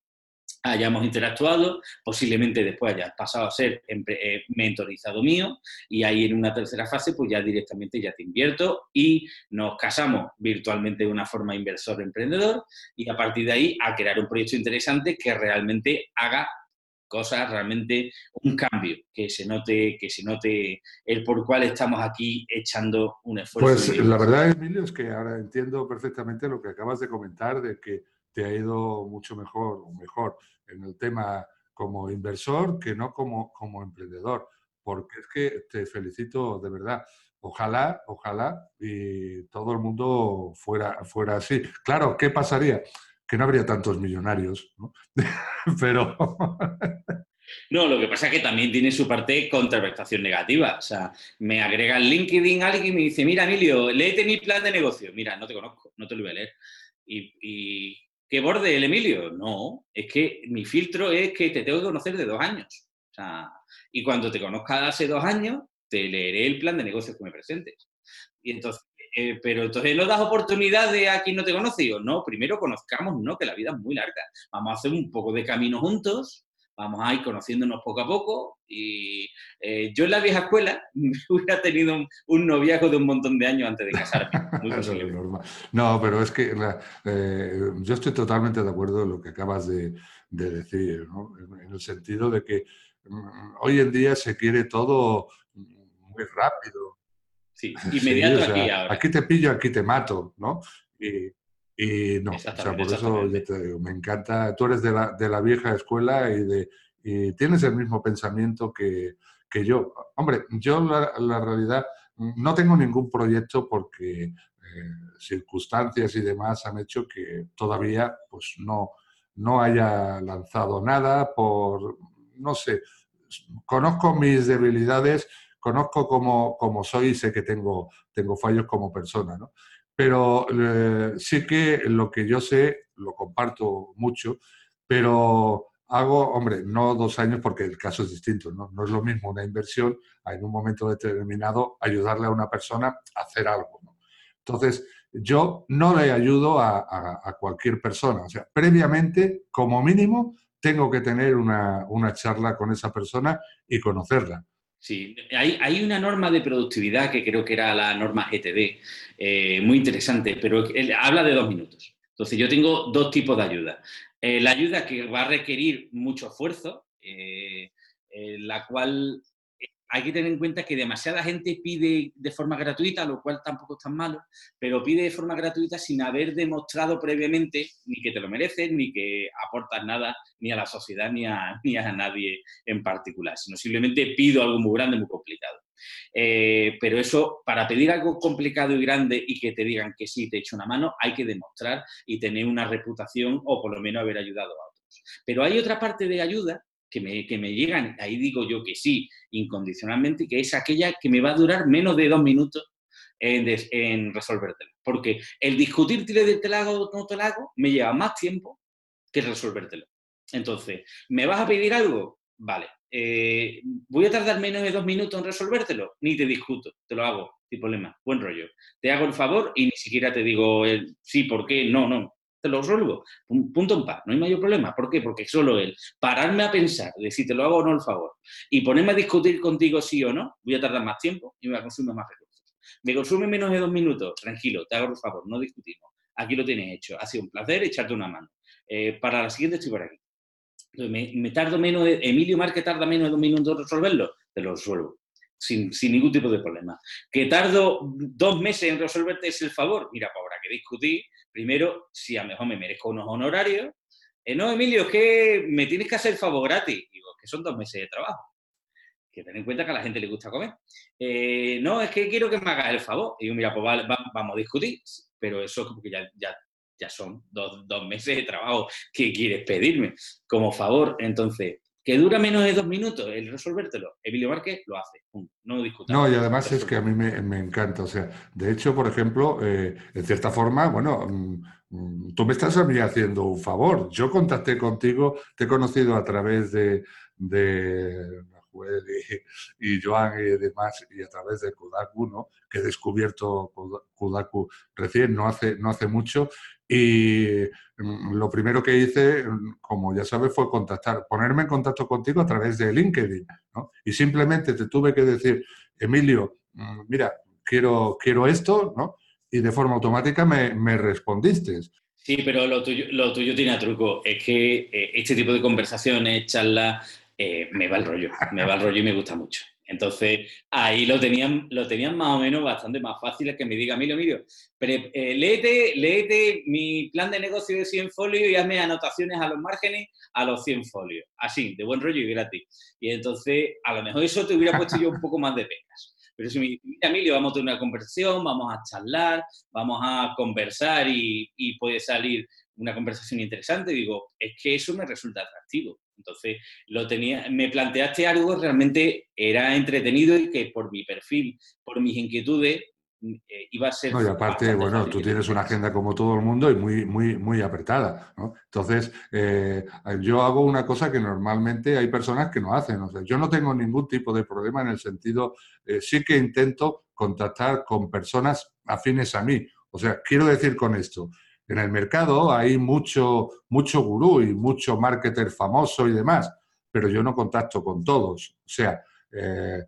hayamos interactuado, posiblemente después hayas pasado a ser eh, mentorizado mío y ahí en una tercera fase pues ya directamente ya te invierto y nos casamos virtualmente de una forma inversor-emprendedor y a partir de ahí a crear un proyecto interesante que realmente haga cosas, realmente un cambio, que se note, que se note el por cual estamos aquí echando un esfuerzo. Pues la verdad, Emilio, es que ahora entiendo perfectamente lo que acabas de comentar, de que te ha ido mucho mejor o mejor en el tema como inversor que no como, como emprendedor, porque es que te felicito de verdad. Ojalá, ojalá y todo el mundo fuera, fuera así. Claro, ¿qué pasaría? que no habría tantos millonarios, ¿no? Pero... No, lo que pasa es que también tiene su parte contraprestación negativa. O sea, me agrega el LinkedIn alguien y me dice, mira, Emilio, léete mi plan de negocio. Mira, no te conozco, no te lo voy a leer. ¿Y, qué borde el Emilio? No, es que mi filtro es que te tengo que conocer de dos años. O sea, y cuando te conozca hace dos años, te leeré el plan de negocios que me presentes. Y entonces eh, pero entonces no das oportunidad de a quien no te conoce. Digo, no, primero conozcamos, ¿no? Que la vida es muy larga. Vamos a hacer un poco de camino juntos, vamos a ir conociéndonos poco a poco. Y eh, yo en la vieja escuela hubiera tenido un, noviazgo de un montón de años antes de casarme. no, pero es que eh, yo estoy totalmente de acuerdo en lo que acabas de, decir, ¿no? en el sentido de que mm, hoy en día se quiere todo muy rápido, Sí, inmediato aquí ahora. Aquí te pillo, aquí te mato, ¿no? Y, no, o sea, por eso me encanta. Tú eres de la, de la vieja escuela y, de, y tienes el mismo pensamiento que, que yo. Hombre, yo la, la, realidad no tengo ningún proyecto porque eh, circunstancias y demás han hecho que todavía pues no, no haya lanzado nada por, no sé, conozco mis debilidades conozco cómo, cómo soy y sé que tengo, tengo fallos como persona, ¿no? Pero eh, sí que lo que yo sé lo comparto mucho, pero hago, hombre, no dos años porque el caso es distinto, ¿no? No es lo mismo una inversión en un momento determinado ayudarle a una persona a hacer algo. Entonces, yo no le ayudo a, cualquier persona. O sea, previamente, como mínimo, tengo que tener una, charla con esa persona y conocerla. Sí, hay, una norma de productividad que creo que era la norma GTD, eh, muy interesante, pero habla de dos minutos. Entonces, yo tengo dos tipos de ayuda. Eh, la ayuda que va a requerir mucho esfuerzo, eh, la cual hay que tener en cuenta que demasiada gente pide de forma gratuita, lo cual tampoco es tan malo, pero pide de forma gratuita sin haber demostrado previamente ni que te lo mereces, ni que aportas nada ni a la sociedad ni a, nadie en particular, sino simplemente pido algo muy grande, muy complicado. Eh, pero eso, para pedir algo complicado y grande y que te digan que sí, te echo una mano, hay que demostrar y tener una reputación o por lo menos haber ayudado a otros. Pero hay otra parte de ayuda que me, que me llegan, ahí digo yo que sí, incondicionalmente, que es aquella que me va a durar menos de dos minutos en, en. Porque el discutirte de te o no te lo hago me lleva más tiempo que resolvértelo. Entonces, ¿me vas a pedir algo? Vale. Eh, ¿Voy a tardar menos de dos minutos en resolvértelo? Ni te discuto, te lo hago, sin problema, buen rollo. Te hago el favor y ni siquiera te digo el sí, ¿por qué? No, no, te lo resuelvo. Punto en paz, no hay mayor problema. ¿Por qué? Porque solo el pararme a pensar de si te lo hago o no el favor y ponerme a discutir contigo sí o no, voy a tardar más tiempo y me va a consumir más recursos. Me consume menos de dos minutos, tranquilo, te hago el favor, no discutimos. Aquí lo tienes hecho. Ha sido un placer echarte una mano. Eh, para la siguiente estoy por aquí. Me, tardo menos, de, Emilio Márquez tarda menos de dos minutos en resolverlo, te lo resuelvo. Sin, sin, ningún tipo de problema. Que tardo dos meses en resolverte ese favor, mira, pues habrá que discutir primero, si a lo mejor me merezco unos honorarios. Eh, no, Emilio, es que me tienes que hacer favor gratis. Digo, que son dos meses de trabajo. Que ten en cuenta que a la gente le gusta comer. Eh, no, es que quiero que me hagas el favor. Y digo, mira, pues vamos a discutir. Pero eso como que ya, ya, ya son dos, dos meses de trabajo que quieres pedirme como favor. Entonces, que dura menos de dos minutos el resolvértelo. Emilio Márquez lo hace, no discutamos. No, y además es que a mí me, encanta. O sea, de hecho, por ejemplo, eh, en cierta forma, bueno, mm, tú me estás a mí haciendo un favor. Yo contacté contigo, te he conocido a través de y, y, Joan y demás, y a través de Kudaku, ¿no? que he descubierto Kudaku recién, no hace, no hace mucho, y mm, lo primero que hice, mm, como ya sabes, fue contactar, ponerme en contacto contigo a través de LinkedIn. ¿no? Y simplemente te tuve que decir, Emilio, mm, mira, quiero, quiero esto, ¿no? Y de forma automática me, me respondiste. Sí, pero lo tuyo, lo tuyo tiene a truco. Es que eh, este tipo de conversaciones, charlas, eh, me va el rollo. Me va el rollo y me gusta mucho. Entonces, ahí lo tenían, lo tenían más o menos bastante más fácil que me diga, Emilio, Emilio, pero, eh, léete, mi plan de negocio de 100 folios y hazme anotaciones a los márgenes a los 100 folios. Así, de buen rollo y gratis. Y entonces, a lo mejor eso te hubiera puesto yo un poco más de penas. Pero si me dice, mira, Emilio, vamos a tener una conversación, vamos a charlar, vamos a conversar y, y puede salir una conversación interesante, digo, es que eso me resulta atractivo. Entonces, lo tenía, me planteaste algo realmente era entretenido y que por mi perfil, por mis inquietudes, mm, eh, iba a ser. No, y aparte, bueno, tú tienes una agenda como todo el mundo y muy, muy, muy apretada. ¿no? Entonces, eh, yo hago una cosa que normalmente hay personas que no hacen. O sea, yo no tengo ningún tipo de problema en el sentido, eh, sí que intento contactar con personas afines a mí. O sea, quiero decir con esto, en el mercado hay mucho, mucho gurú y mucho marketer famoso y demás, pero yo no contacto con todos. O sea, eh,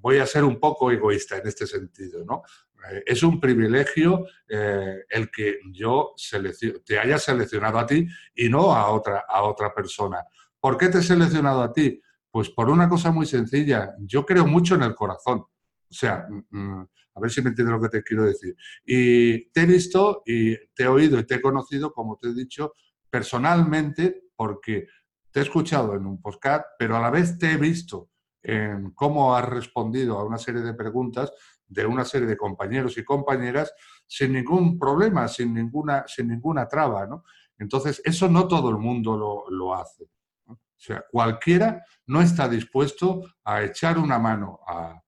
voy a ser un poco egoísta en este sentido, ¿no? Eh, es un privilegio eh, el que yo te haya seleccionado a ti y no a otra, a otra persona. ¿Por qué te he seleccionado a ti? Pues por una cosa muy sencilla. Yo creo mucho en el corazón. O sea, mm, mm, a ver si me entiendes lo que te quiero decir. Y te he visto y te he oído y te he conocido, como te he dicho, personalmente, porque te he escuchado en un podcast, pero a la vez te he visto en cómo has respondido a una serie de preguntas de una serie de compañeros y compañeras sin ningún problema, sin ninguna, sin ninguna traba. ¿no? Entonces, eso no todo el mundo lo, lo hace. O sea, cualquiera no está dispuesto a echar una mano a,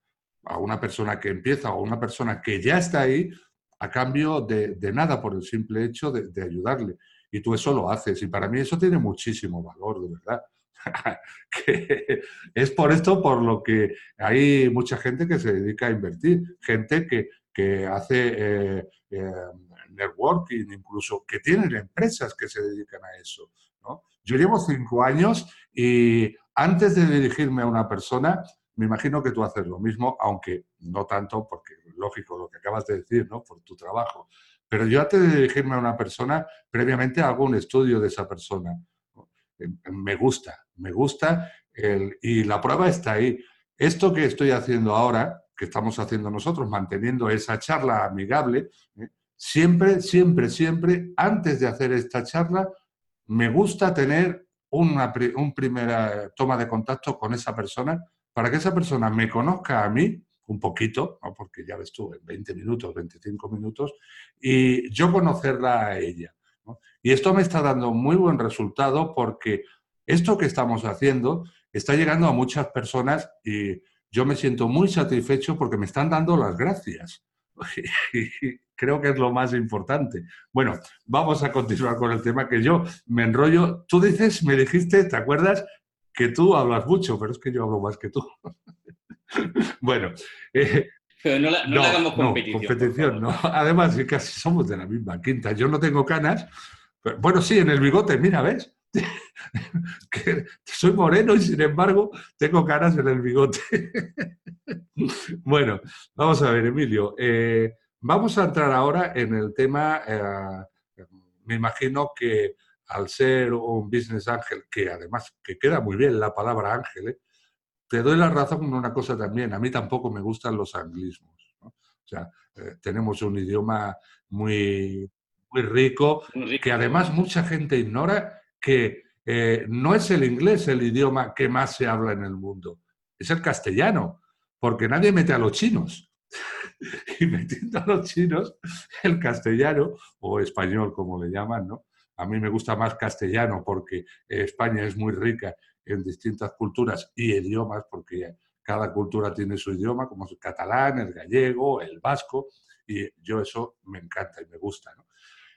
una persona que empieza o a una persona que ya está ahí a cambio de, nada por el simple hecho de, ayudarle. Y tú eso lo haces. Y para mí eso tiene muchísimo valor, de verdad. es por esto por lo que hay mucha gente que se dedica a invertir, gente que, hace eh, eh, networking, incluso que tienen empresas que se dedican a eso. Yo llevo cinco años y antes de dirigirme a una persona, me imagino que tú haces lo mismo, aunque no tanto, porque lógico lo que acabas de decir, ¿no? Por tu trabajo. Pero yo antes de dirigirme a una persona, previamente hago un estudio de esa persona. Me gusta, me gusta y la prueba está ahí. Esto que estoy haciendo ahora, que estamos haciendo nosotros, manteniendo esa charla amigable, ¿eh? siempre, siempre, siempre, antes de hacer esta charla, me gusta tener una un primera toma de contacto con esa persona para que esa persona me conozca a mí un poquito, porque ya ves tú, en 20 minutos, 25 minutos, y yo conocerla a ella. Y esto me está dando muy buen resultado porque esto que estamos haciendo está llegando a muchas personas y yo me siento muy satisfecho porque me están dando las gracias. Creo que es lo más importante. Bueno, vamos a continuar con el tema que yo me enrollo. Tú dices, me dijiste, ¿te acuerdas? Que tú hablas mucho, pero es que yo hablo más que tú. bueno. Eh, pero no, la, no, hagamos competición. No, competición, no. Además, casi somos de la misma quinta. Yo no tengo canas. bueno, sí, en el bigote, mira, ¿ves? que soy moreno y sin embargo tengo caras en el bigote. bueno, vamos a ver, Emilio. Eh, vamos a entrar ahora en el tema, eh, me imagino que al ser un business ángel, que además que queda muy bien la palabra ángel, ¿eh? te doy la razón con una cosa también, a mí tampoco me gustan los anglismos. O sea, tenemos un idioma muy, muy rico, que además mucha gente ignora que eh, no es el inglés el idioma que más se habla en el mundo, es el castellano, porque nadie mete a los chinos. y metiendo a los chinos, el castellano, o español como le llaman, ¿no? A mí me gusta más castellano porque España es muy rica en distintas culturas y idiomas, porque cada cultura tiene su idioma, como el catalán, el gallego, el vasco, y yo eso me encanta y me gusta.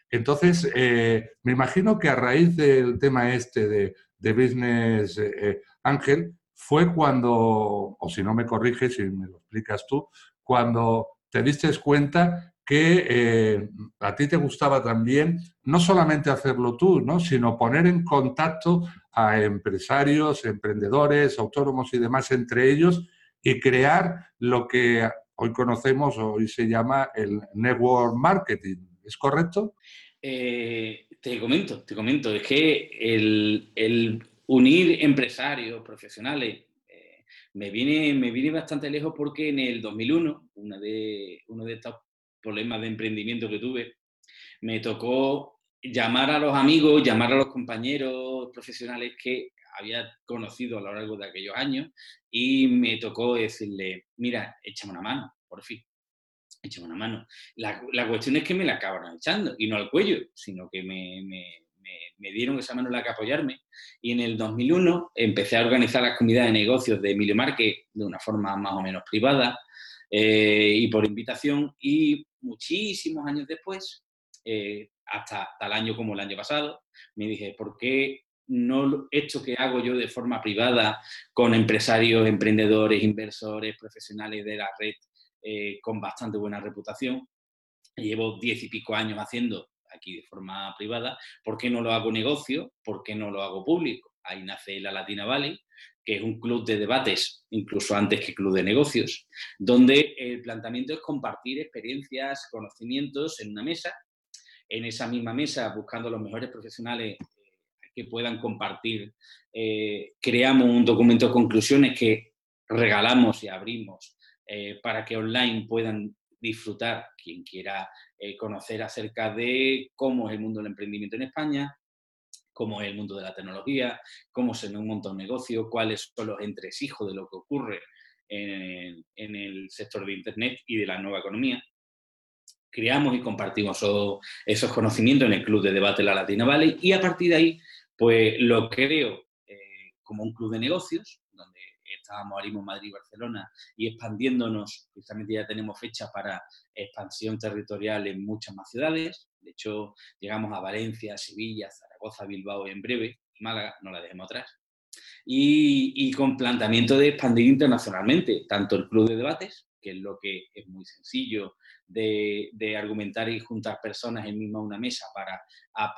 Entonces, eh, me imagino que a raíz del tema este de, Business eh, Ángel, fue cuando, o si no me corriges, si me lo explicas tú, cuando te diste cuenta que eh, a ti te gustaba también no solamente hacerlo tú, ¿no? sino poner en contacto a empresarios, emprendedores, autónomos y demás entre ellos y crear lo que hoy conocemos, hoy se llama el network marketing. ¿Es correcto? Eh, te comento, te comento, es que el, unir empresarios, profesionales, eh, me, viene, me viene bastante lejos porque en el 2001, una de, uno de estos problemas de emprendimiento que tuve, me tocó llamar a los amigos, llamar a los compañeros profesionales que había conocido a lo largo de aquellos años y me tocó decirle, mira, échame una mano, por fin échame una mano. La, la, cuestión es que me la acabaron echando, y no al cuello, sino que me, me, me, dieron esa mano en la que apoyarme. Y en el 2001 empecé a organizar las comunidades de negocios de Emilio Márquez de una forma más o menos privada eh, y por invitación. Y muchísimos años después, eh, hasta tal año como el año pasado, me dije, ¿por qué no esto que hago yo de forma privada con empresarios, emprendedores, inversores, profesionales de la red eh, con bastante buena reputación. Llevo diez y pico años haciendo aquí de forma privada. ¿Por qué no lo hago negocio? ¿Por qué no lo hago público? Ahí nace la Latina Valley, que es un club de debates, incluso antes que club de negocios, donde el planteamiento es compartir experiencias, conocimientos en una mesa. En esa misma mesa, buscando los mejores profesionales eh, que puedan compartir, eh, creamos un documento de conclusiones que regalamos y abrimos eh, para que online puedan disfrutar quien quiera conocer acerca de cómo es el mundo del emprendimiento en España, cómo es el mundo de la tecnología, cómo se monta un negocio, cuáles son los entresijos de lo que ocurre en, el sector de Internet y de la nueva economía. Creamos y compartimos esos conocimientos en el Club de Debate La Latina Valley y a partir de ahí, pues lo creo como un club de negocios, donde estábamos ahora mismo en Madrid y Barcelona y expandiéndonos, justamente ya tenemos fecha para expansión territorial en muchas más ciudades. De hecho, llegamos a Valencia, Sevilla, Zaragoza, Bilbao en breve, y Málaga, no la dejemos atrás. Y, con planteamiento de expandir internacionalmente, tanto el club de debates, que es lo que es muy sencillo de, argumentar y juntar personas en misma una mesa para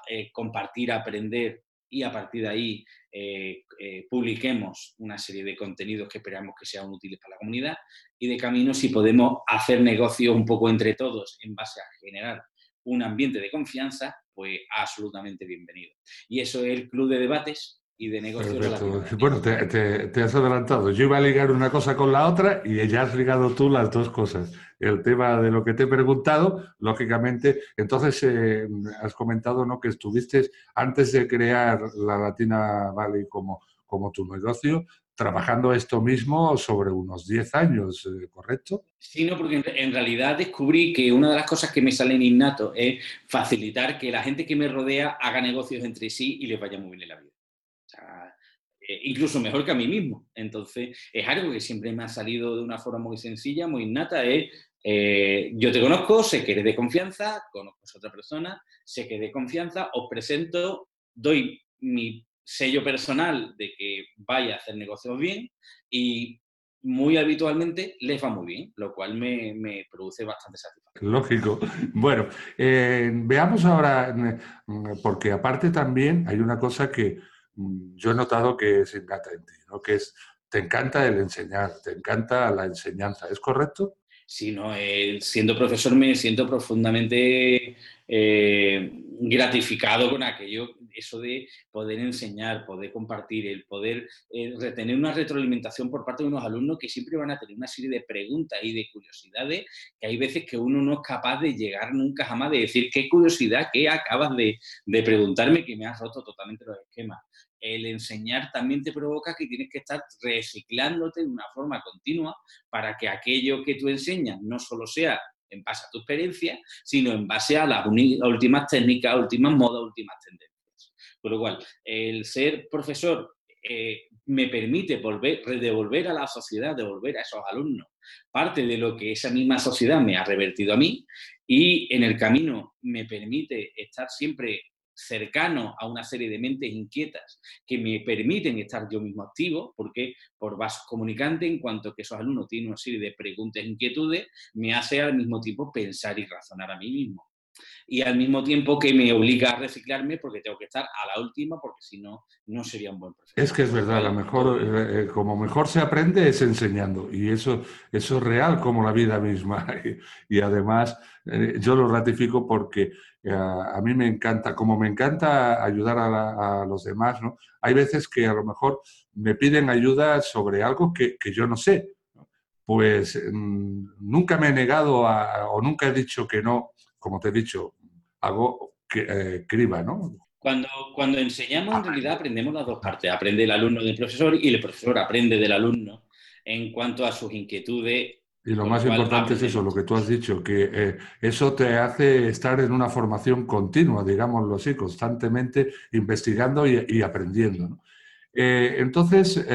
eh, compartir, aprender y a partir de ahí eh, eh, publiquemos una serie de contenidos que esperamos que sean útiles para la comunidad y de camino si podemos hacer negocios un poco entre todos en base a generar un ambiente de confianza, pues absolutamente bienvenido. Y eso es el Club de Debates, y de negocios. Bueno, te, has adelantado. Yo iba a ligar una cosa con la otra y ya has ligado tú las dos cosas. El tema de lo que te he preguntado, lógicamente, entonces eh, has comentado ¿no? que estuviste antes de crear la Latina Valley como, como tu negocio, trabajando esto mismo sobre unos 10 años, eh, ¿correcto? Sí, no, porque en realidad descubrí que una de las cosas que me salen innato es facilitar que la gente que me rodea haga negocios entre sí y les vaya muy bien en la vida. Eh, incluso mejor que a mí mismo. Entonces, es algo que siempre me ha salido de una forma muy sencilla, muy innata, es, eh, yo te conozco, sé que eres de confianza, conozco a otra persona, sé que de confianza, os presento, doy mi sello personal de que vaya a hacer negocios bien y muy habitualmente les va muy bien, lo cual me, produce bastante satisfacción. Lógico. Bueno, eh, veamos ahora, porque aparte también hay una cosa que Mm, yo he notado que se encanta en ti, ¿no? que es, te encanta el enseñar, te encanta la enseñanza, ¿es correcto? Sí, no, siendo profesor me siento profundamente eh, gratificado con aquello, eso de poder enseñar, poder compartir, el poder eh, retener una retroalimentación por parte de unos alumnos que siempre van a tener una serie de preguntas y de curiosidades que hay veces que uno no es capaz de llegar nunca jamás de decir qué curiosidad, qué acabas de, de preguntarme que me has roto totalmente los esquemas. El enseñar también te provoca que tienes que estar reciclándote de una forma continua para que aquello que tú enseñas no solo sea en base a tu experiencia, sino en base a las últimas técnicas, últimas modas, últimas tendencias. Por lo cual, el ser profesor eh, me permite volver, devolver a la sociedad, devolver a esos alumnos parte de lo que esa misma sociedad me ha revertido a mí y en el camino me permite estar siempre cercano a una serie de mentes inquietas que me permiten estar yo mismo activo, porque por vasos comunicante, en cuanto que esos alumnos tienen una serie de preguntas e inquietudes, me hace al mismo tiempo pensar y razonar a mí mismo y al mismo tiempo que me obliga a reciclarme porque tengo que estar a la última porque si no, no sería un buen profesor. Es que es verdad, la mejor, eh, eh, como mejor se aprende es enseñando y eso, eso es real como la vida misma y, además eh, yo lo ratifico porque a mí me encanta, como me encanta ayudar a, los demás, ¿no? hay veces que a lo mejor me piden ayuda sobre algo que, que yo no sé. Pues mm, nunca me he negado a, o nunca he dicho que no, como te he dicho, hago eh, criba, ¿no? Cuando, cuando enseñamos, en realidad aprendemos las dos partes. Aprende el alumno del profesor y el profesor aprende del alumno en cuanto a sus inquietudes. Y lo más importante es eso, lo que tú has dicho, que eh, eso te hace estar en una formación continua, digámoslo así, constantemente investigando y, aprendiendo. Eh, entonces,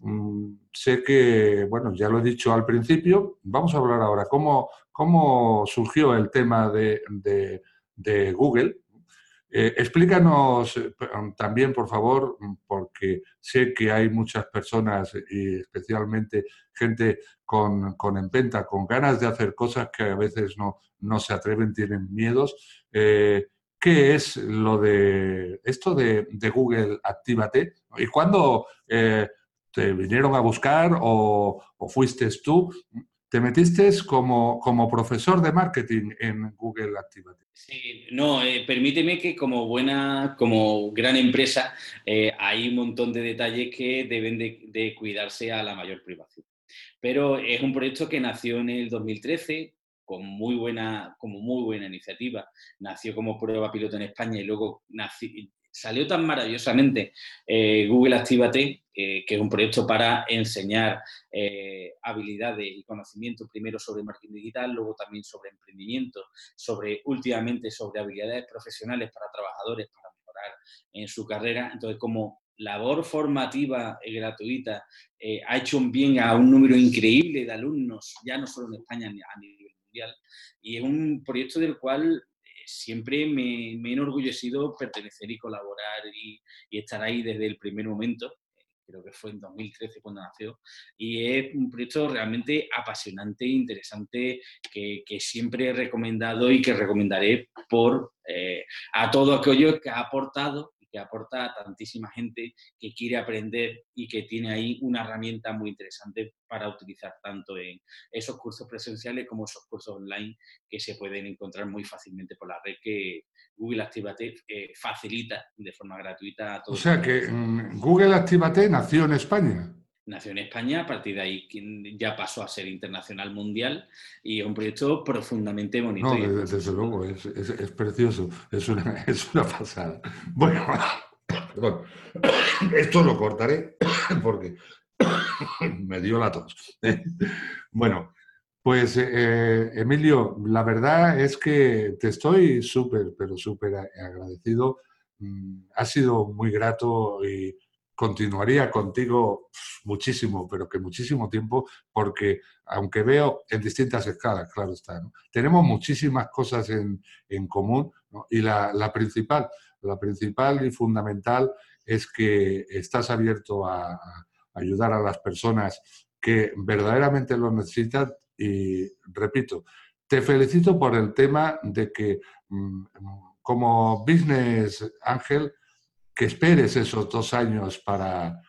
mm, sé que, bueno, ya lo he dicho al principio, vamos a hablar ahora, ¿cómo, cómo surgió el tema de, Google. Eh, explícanos eh, también, por favor, porque sé que hay muchas personas y especialmente gente con, con empenta, con ganas de hacer cosas que a veces no, no se atreven, tienen miedos. Eh, ¿Qué es lo de esto de, Google Actívate? ¿Y cuándo te vinieron a buscar o, o fuiste tú? Te metiste como, como profesor de marketing en Google Activate. Sí, no, eh, permíteme que como buena, como gran empresa, eh, hay un montón de detalles que deben de, cuidarse a la mayor privacidad. Pero es un proyecto que nació en el 2013 con muy buena, como muy buena iniciativa. Nació como prueba piloto en España y luego nació, salió tan maravillosamente eh, Google Activate, que es un proyecto para enseñar eh, habilidades y conocimientos primero sobre marketing digital, luego también sobre emprendimiento, sobre últimamente sobre habilidades profesionales para trabajadores para mejorar en su carrera. Entonces, como labor formativa gratuita ha hecho un bien a un número increíble de alumnos, ya no solo en España, a nivel mundial. Y es un proyecto del cual siempre me, me, he enorgullecido pertenecer y colaborar y, estar ahí desde el primer momento creo que fue en 2013 cuando nació, y es un proyecto realmente apasionante interesante que, siempre he recomendado y que recomendaré por eh, a todo aquello que ha aportado que aporta a tantísima gente que quiere aprender y que tiene ahí una herramienta muy interesante para utilizar tanto en esos cursos presenciales como esos cursos online que se pueden encontrar muy fácilmente por la red que Google Activate eh, facilita de forma gratuita a todos. O sea que Google Activate nació en España nació en España, a partir de ahí ya pasó a ser internacional mundial y es un proyecto profundamente bonito. No, desde, luego, es, precioso, es una, es una pasada. Bueno, perdón, esto lo cortaré porque me dio la tos. Bueno, pues eh, Emilio, la verdad es que te estoy súper, pero súper agradecido. Mm, ha sido muy grato y continuaría contigo muchísimo, pero que muchísimo tiempo, porque aunque veo en distintas escalas, claro está, tenemos muchísimas cosas en, común y la, principal, la principal y fundamental es que estás abierto a, ayudar a las personas que verdaderamente lo necesitan y repito, te felicito por el tema de que mm, como business ángel que esperes esos dos años para,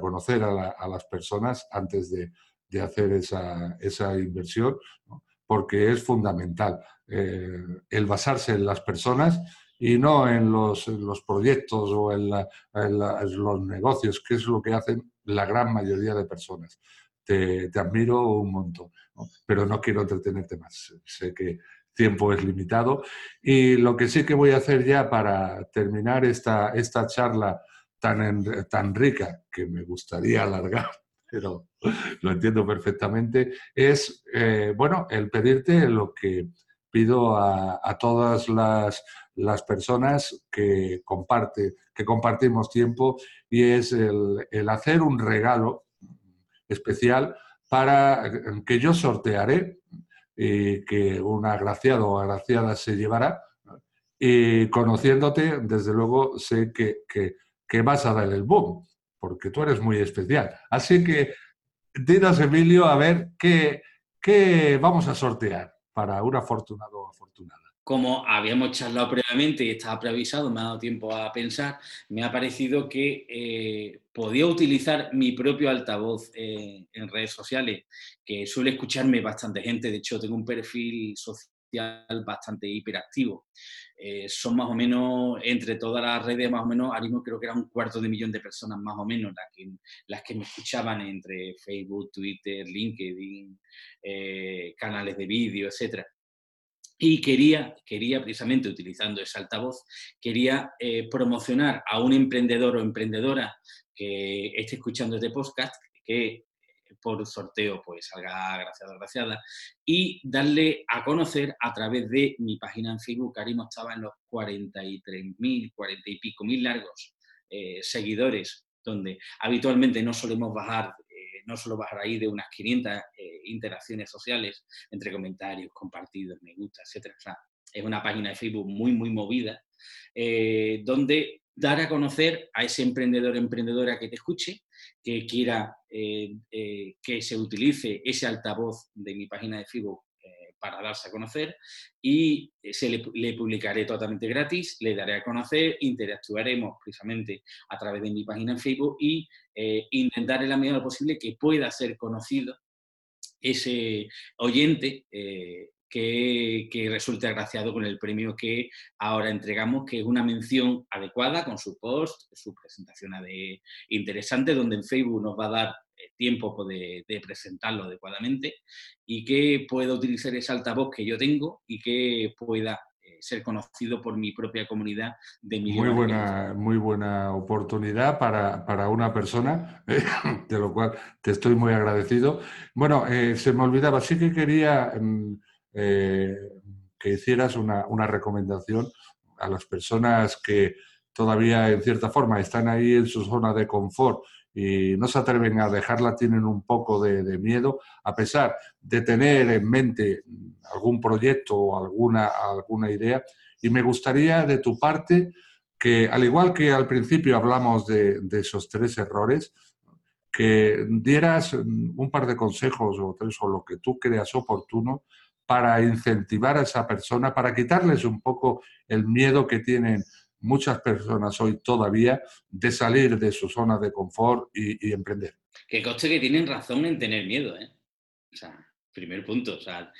conocer a, las personas antes de, hacer esa, inversión, porque es fundamental eh, el basarse en las personas y no en los, proyectos o en, los negocios, que es lo que hacen la gran mayoría de personas. Te, admiro un montón, pero no quiero entretenerte más. Sé que tiempo es limitado. Y lo que sí que voy a hacer ya para terminar esta, esta charla tan, tan rica, que me gustaría alargar, pero lo entiendo perfectamente, es, eh, bueno, el pedirte lo que pido a, todas las, las, personas que, comparte, que compartimos tiempo y es el, el hacer un regalo especial para que yo sortearé y que un agraciado o agraciada se llevará. Y conociéndote, desde luego, sé que, que, vas a dar el boom, porque tú eres muy especial. Así que, dinos, Emilio, a ver qué, qué vamos a sortear para un afortunado o afortunada. Como habíamos charlado previamente y estaba preavisado, me ha dado tiempo a pensar, me ha parecido que eh, podía utilizar mi propio altavoz en redes sociales, que suele escucharme bastante gente, de hecho tengo un perfil social bastante hiperactivo. Eh, son más o menos, entre todas las redes, más o menos, ahora mismo creo que era un cuarto de millón de personas más o menos las que, me escuchaban entre Facebook, Twitter, LinkedIn, eh, canales de vídeo, etcétera. Y quería, quería precisamente utilizando ese altavoz, quería eh, promocionar a un emprendedor o emprendedora que esté escuchando este podcast, que por sorteo pues salga agraciado agraciada, y darle a conocer a través de mi página en Facebook, Arimo estaba en los 43.000, 40 y pico mil largos eh, seguidores, donde habitualmente no solemos bajar no solo bajar ahí de unas 500 eh, interacciones sociales entre comentarios, compartidos, me gusta, etc. es una página de Facebook muy, muy movida, eh, donde dar a conocer a ese emprendedor emprendedora que te escuche, que quiera eh, que se utilice ese altavoz de mi página de Facebook para darse a conocer y se le, publicaré totalmente gratis, le daré a conocer, interactuaremos precisamente a través de mi página en Facebook y eh, intentar en la medida posible que pueda ser conocido ese oyente eh, que, que, resulte agraciado con el premio que ahora entregamos, que es una mención adecuada con su post, su presentación de interesante, donde en Facebook nos va a dar tiempo de, presentarlo adecuadamente y que pueda utilizar ese altavoz que yo tengo y que pueda eh, ser conocido por mi propia comunidad de Muy buena, muy buena oportunidad para, una persona, de lo cual te estoy muy agradecido. Bueno, eh, se me olvidaba, sí que quería mm, eh, que hicieras una, una, recomendación a las personas que, todavía en cierta forma están ahí en su zona de confort y no se atreven a dejarla, tienen un poco de, miedo, a pesar de tener en mente algún proyecto o alguna, alguna idea. Y me gustaría de tu parte que, al igual que al principio hablamos de, de esos tres errores, que dieras un par de consejos o tres o lo que tú creas oportuno para incentivar a esa persona, para quitarles un poco el miedo que tienen muchas personas hoy todavía de salir de su zona de confort y, emprender. Que coste que tienen razón en tener miedo, ¿eh? O sea, primer punto, o sea,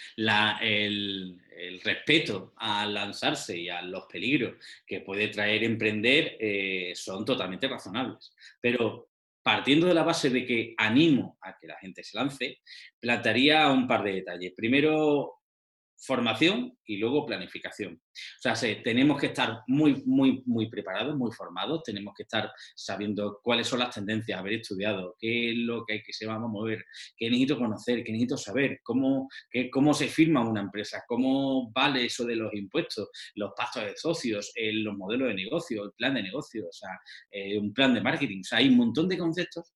el, respeto a lanzarse y a los peligros que puede traer emprender eh, son totalmente razonables. Pero partiendo de la base de que animo a que la gente se lance, plantearía un par de detalles. Primero, formación y luego planificación. O sea, tenemos que estar muy, muy, muy preparados, muy formados, tenemos que estar sabiendo cuáles son las tendencias, haber estudiado, qué es lo que hay que se va a mover, qué necesito conocer, qué necesito saber, cómo, cómo se firma una empresa, cómo vale eso de los impuestos, los pactos de socios, los modelos de negocio, el plan de negocio, o sea, eh, un plan de marketing. O sea, hay un montón de conceptos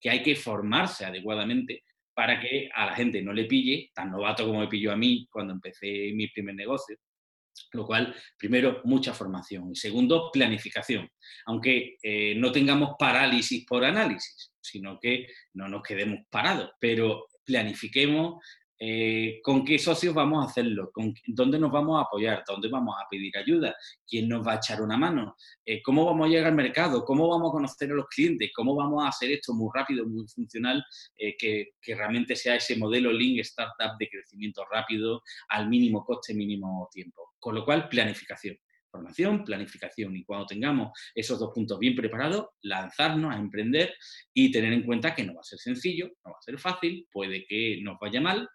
que hay que formarse adecuadamente para que a la gente no le pille, tan novato como me pilló a mí cuando empecé mi primer negocio. Lo cual, primero, mucha formación y segundo, planificación. Aunque eh, no tengamos parálisis por análisis, sino que no nos quedemos parados, pero planifiquemos eh, con qué socios vamos a hacerlo, con dónde nos vamos a apoyar, dónde vamos a pedir ayuda, quién nos va a echar una mano, eh, cómo vamos a llegar al mercado, cómo vamos a conocer a los clientes, cómo vamos a hacer esto muy rápido, muy funcional, eh, que, que, realmente sea ese modelo Link Startup de crecimiento rápido al mínimo coste, mínimo tiempo. Con lo cual, planificación. Formación, planificación. Y cuando tengamos esos dos puntos bien preparados, lanzarnos a emprender y tener en cuenta que no va a ser sencillo, no va a ser fácil, puede que nos vaya mal,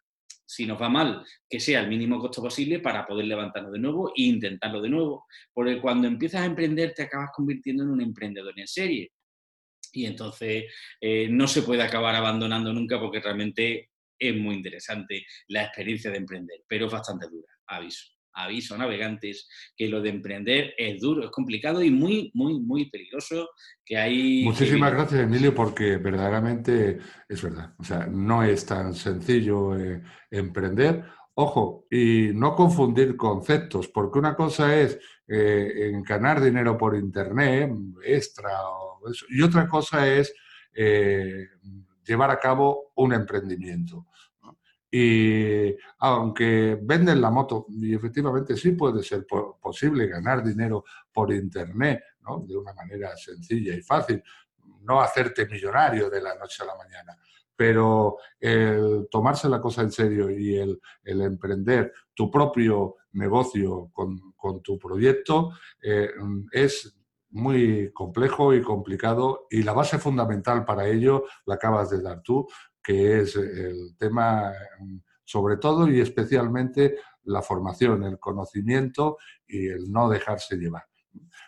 si nos va mal, que sea el mínimo costo posible para poder levantarlo de nuevo e intentarlo de nuevo. Porque cuando empiezas a emprender te acabas convirtiendo en un emprendedor en serie. Y entonces eh, no se puede acabar abandonando nunca porque realmente es muy interesante la experiencia de emprender, pero es bastante dura, aviso aviso navegantes que lo de emprender es duro, es complicado y muy, muy, muy peligroso. Que hay Muchísimas gracias, Emilio, porque verdaderamente es verdad. O sea, no es tan sencillo eh, emprender. Ojo, y no confundir conceptos, porque una cosa es eh, ganar dinero por internet, extra, y otra cosa es eh, llevar a cabo un emprendimiento. Y aunque venden la moto, y efectivamente sí puede ser posible ganar dinero por Internet, ¿no? de una manera sencilla y fácil, no hacerte millonario de la noche a la mañana, pero el tomarse la cosa en serio y el, emprender tu propio negocio con, tu proyecto eh, es muy complejo y complicado y la base fundamental para ello la acabas de dar tú, que es el tema, sobre todo y especialmente la formación, el conocimiento y el no dejarse llevar.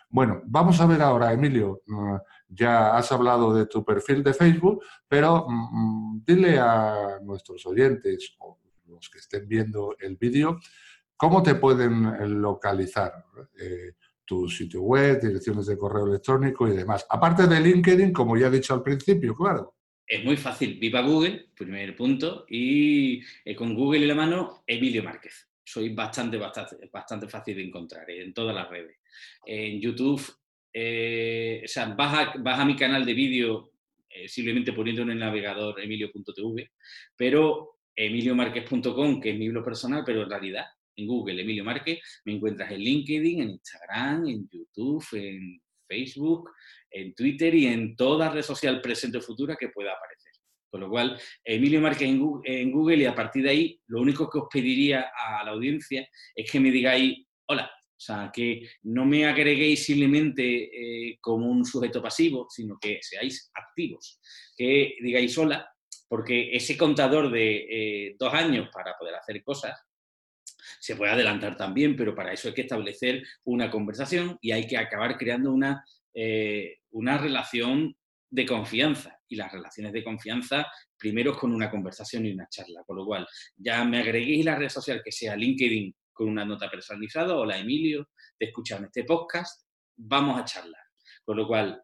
Bueno, vamos a ver ahora, Emilio, mm, ya has hablado de tu perfil de Facebook, pero mm, mm, dile a nuestros oyentes o los que estén viendo el vídeo, ¿cómo te pueden localizar? Eh, tu sitio web, direcciones de correo electrónico y demás. Aparte de LinkedIn, como ya he dicho al principio, claro. Es muy fácil. Viva Google, primer punto, y eh, con Google en la mano, Emilio Márquez. Soy bastante, bastante, bastante fácil de encontrar eh, en todas las redes. En YouTube, eh, o sea, vas a, mi canal de vídeo simplemente poniendo en el navegador emilio.tv, pero emiliomarquez.com, que es mi blog personal, pero en realidad en Google, Emilio Márquez, me encuentras en LinkedIn, en Instagram, en YouTube, en Facebook, en Twitter y en toda red social presente o futura que pueda aparecer. Con lo cual, Emilio Márquez en Google, y a partir de ahí, lo único que os pediría a la audiencia es que me digáis, hola, o sea, que no me agreguéis simplemente eh, como un sujeto pasivo, sino que seáis activos, que digáis hola, porque ese contador de eh, dos años para poder hacer cosas se puede adelantar también, pero para eso hay que establecer una conversación y hay que acabar creando una eh, una relación de confianza. Y las relaciones de confianza, primero es con una conversación y una charla. Con lo cual, ya me agreguéis la red social que sea LinkedIn con una nota personalizada, o la Emilio, de escucharme este podcast, vamos a charlar. Con lo cual,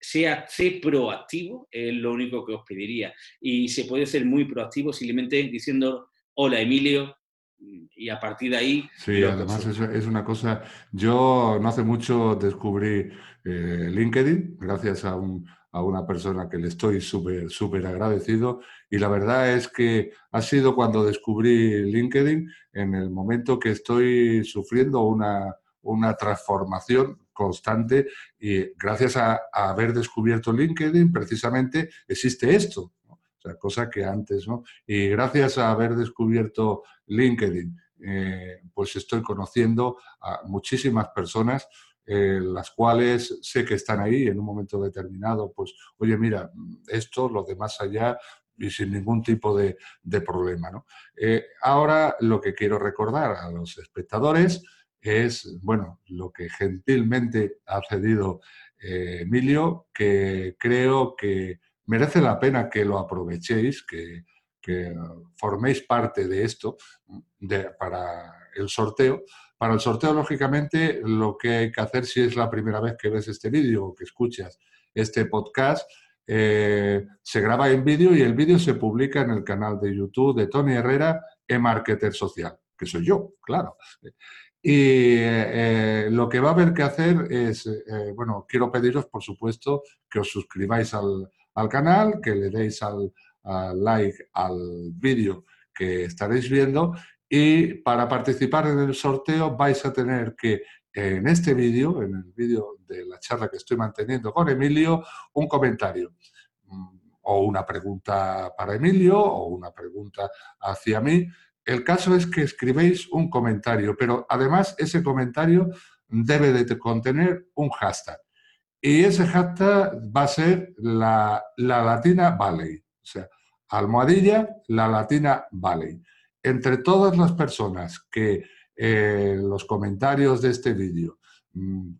sea proactivo, es lo único que os pediría. Y se puede ser muy proactivo simplemente diciendo, hola Emilio, y a partir de ahí... Sí, además es, una cosa, yo no hace mucho descubrí eh, LinkedIn gracias a, a, una persona que le estoy súper, súper agradecido y la verdad es que ha sido cuando descubrí LinkedIn en el momento que estoy sufriendo una, una transformación constante y gracias a, haber descubierto LinkedIn precisamente existe esto, cosa que antes, ¿no? Y gracias a haber descubierto LinkedIn, eh, pues estoy conociendo a muchísimas personas eh, las cuales sé que están ahí en un momento determinado, pues, oye, mira, esto, lo de más allá, y sin ningún tipo de, problema. ¿no? Eh, ahora lo que quiero recordar a los espectadores es, bueno, lo que gentilmente ha cedido Emilio, que creo que merece la pena que lo aprovechéis, que, forméis parte de esto para el sorteo. Para el sorteo, lógicamente, lo que hay que hacer si es la primera vez que ves este vídeo o que escuchas este podcast, eh, se graba en vídeo y el vídeo se publica en el canal de YouTube de Tony Herrera, e-Marketer Social, que soy yo, claro. Y eh, lo que va a haber que hacer es, eh, bueno, quiero pediros, por supuesto, que os suscribáis al, canal, que le deis al, like al vídeo que estaréis viendo y para participar en el sorteo vais a tener que en este vídeo, en el vídeo de la charla que estoy manteniendo con Emilio, un comentario mm, o una pregunta para Emilio o una pregunta hacia mí el caso es que escribéis un comentario, pero además ese comentario debe de contener un hashtag. Y ese hashtag va a ser la, latina valley, o sea, almohadilla, la latina valley. Entre todas las personas que eh, los comentarios de este vídeo, mm,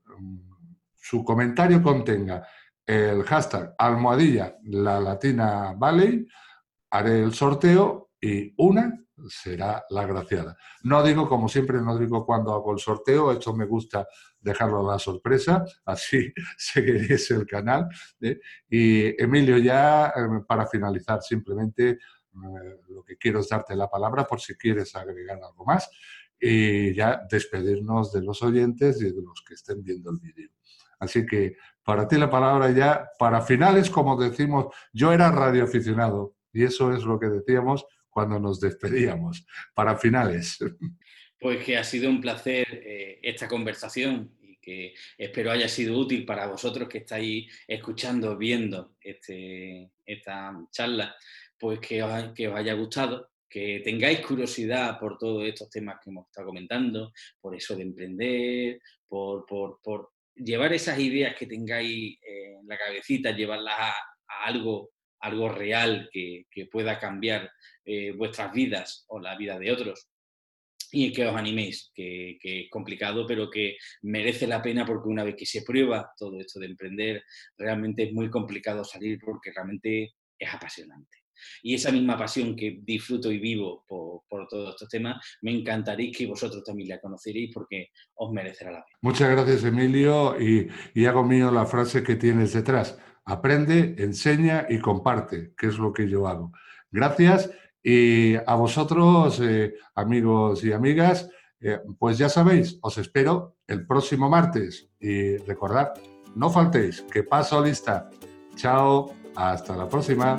su comentario contenga el hashtag almohadilla, la latina valley, haré el sorteo y una será la graciada. No digo, como siempre, no digo cuando hago el sorteo, esto me gusta dejarlo a la sorpresa, así seguiréis el canal. ¿eh? Y Emilio, ya eh, para finalizar, simplemente eh, lo que quiero es darte la palabra por si quieres agregar algo más y ya despedirnos de los oyentes y de los que estén viendo el vídeo. Así que para ti la palabra ya, para finales, como decimos, yo era radioaficionado y eso es lo que decíamos cuando nos despedíamos. Para finales. Pues que ha sido un placer eh, esta conversación y que espero haya sido útil para vosotros que estáis escuchando, viendo este, esta charla, pues que os, que os haya gustado, que tengáis curiosidad por todos estos temas que hemos estado comentando, por eso de emprender, por, por, llevar esas ideas que tengáis en la cabecita, llevarlas a algo algo real que, pueda cambiar eh, vuestras vidas o la vida de otros y que os animéis, que, es complicado, pero que merece la pena porque una vez que se prueba todo esto de emprender, realmente es muy complicado salir porque realmente es apasionante. Y esa misma pasión que disfruto y vivo por, todos estos temas, me encantaría que vosotros también la conoceréis porque os merecerá la pena. Muchas gracias, Emilio, y, y hago mío la frase que tienes detrás aprende, enseña y comparte, que es lo que yo hago. Gracias y a vosotros, eh, amigos y amigas, eh, pues ya sabéis, os espero el próximo martes y recordad, no faltéis, que paso lista. Chao, hasta la próxima.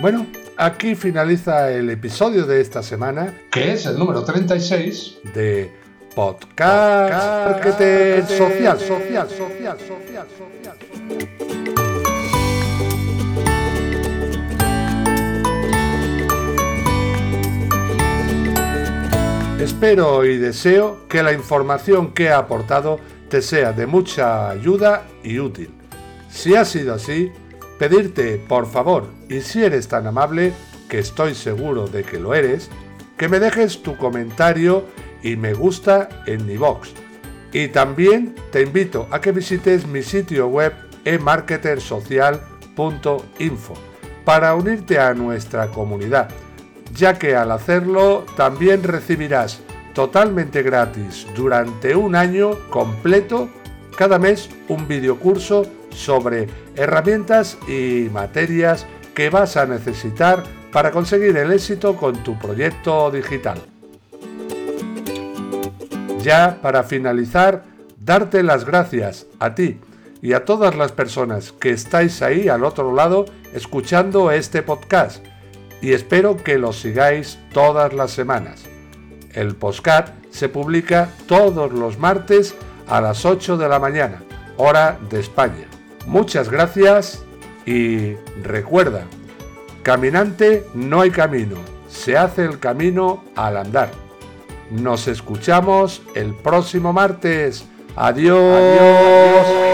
Bueno, aquí finaliza el episodio de esta semana, que es el número 36 de Podcast, Podcast social, social, social, social, social. Espero y deseo que la información que he aportado te sea de mucha ayuda y útil. Si ha sido así, pedirte, por favor, y si eres tan amable, que estoy seguro de que lo eres, que me dejes tu comentario y me gusta en mi box. Y también te invito a que visites mi sitio web emarketersocial.info para unirte a nuestra comunidad, ya que al hacerlo también recibirás totalmente gratis durante un año completo cada mes un videocurso sobre herramientas y materias que vas a necesitar para conseguir el éxito con tu proyecto digital. Ya para finalizar, darte las gracias a ti y a todas las personas que estáis ahí al otro lado escuchando este podcast y espero que lo sigáis todas las semanas. El podcast se publica todos los martes a las 8 de la mañana, hora de España. Muchas gracias y recuerda, caminante no hay camino, se hace el camino al andar. Nos escuchamos el próximo martes. Adiós.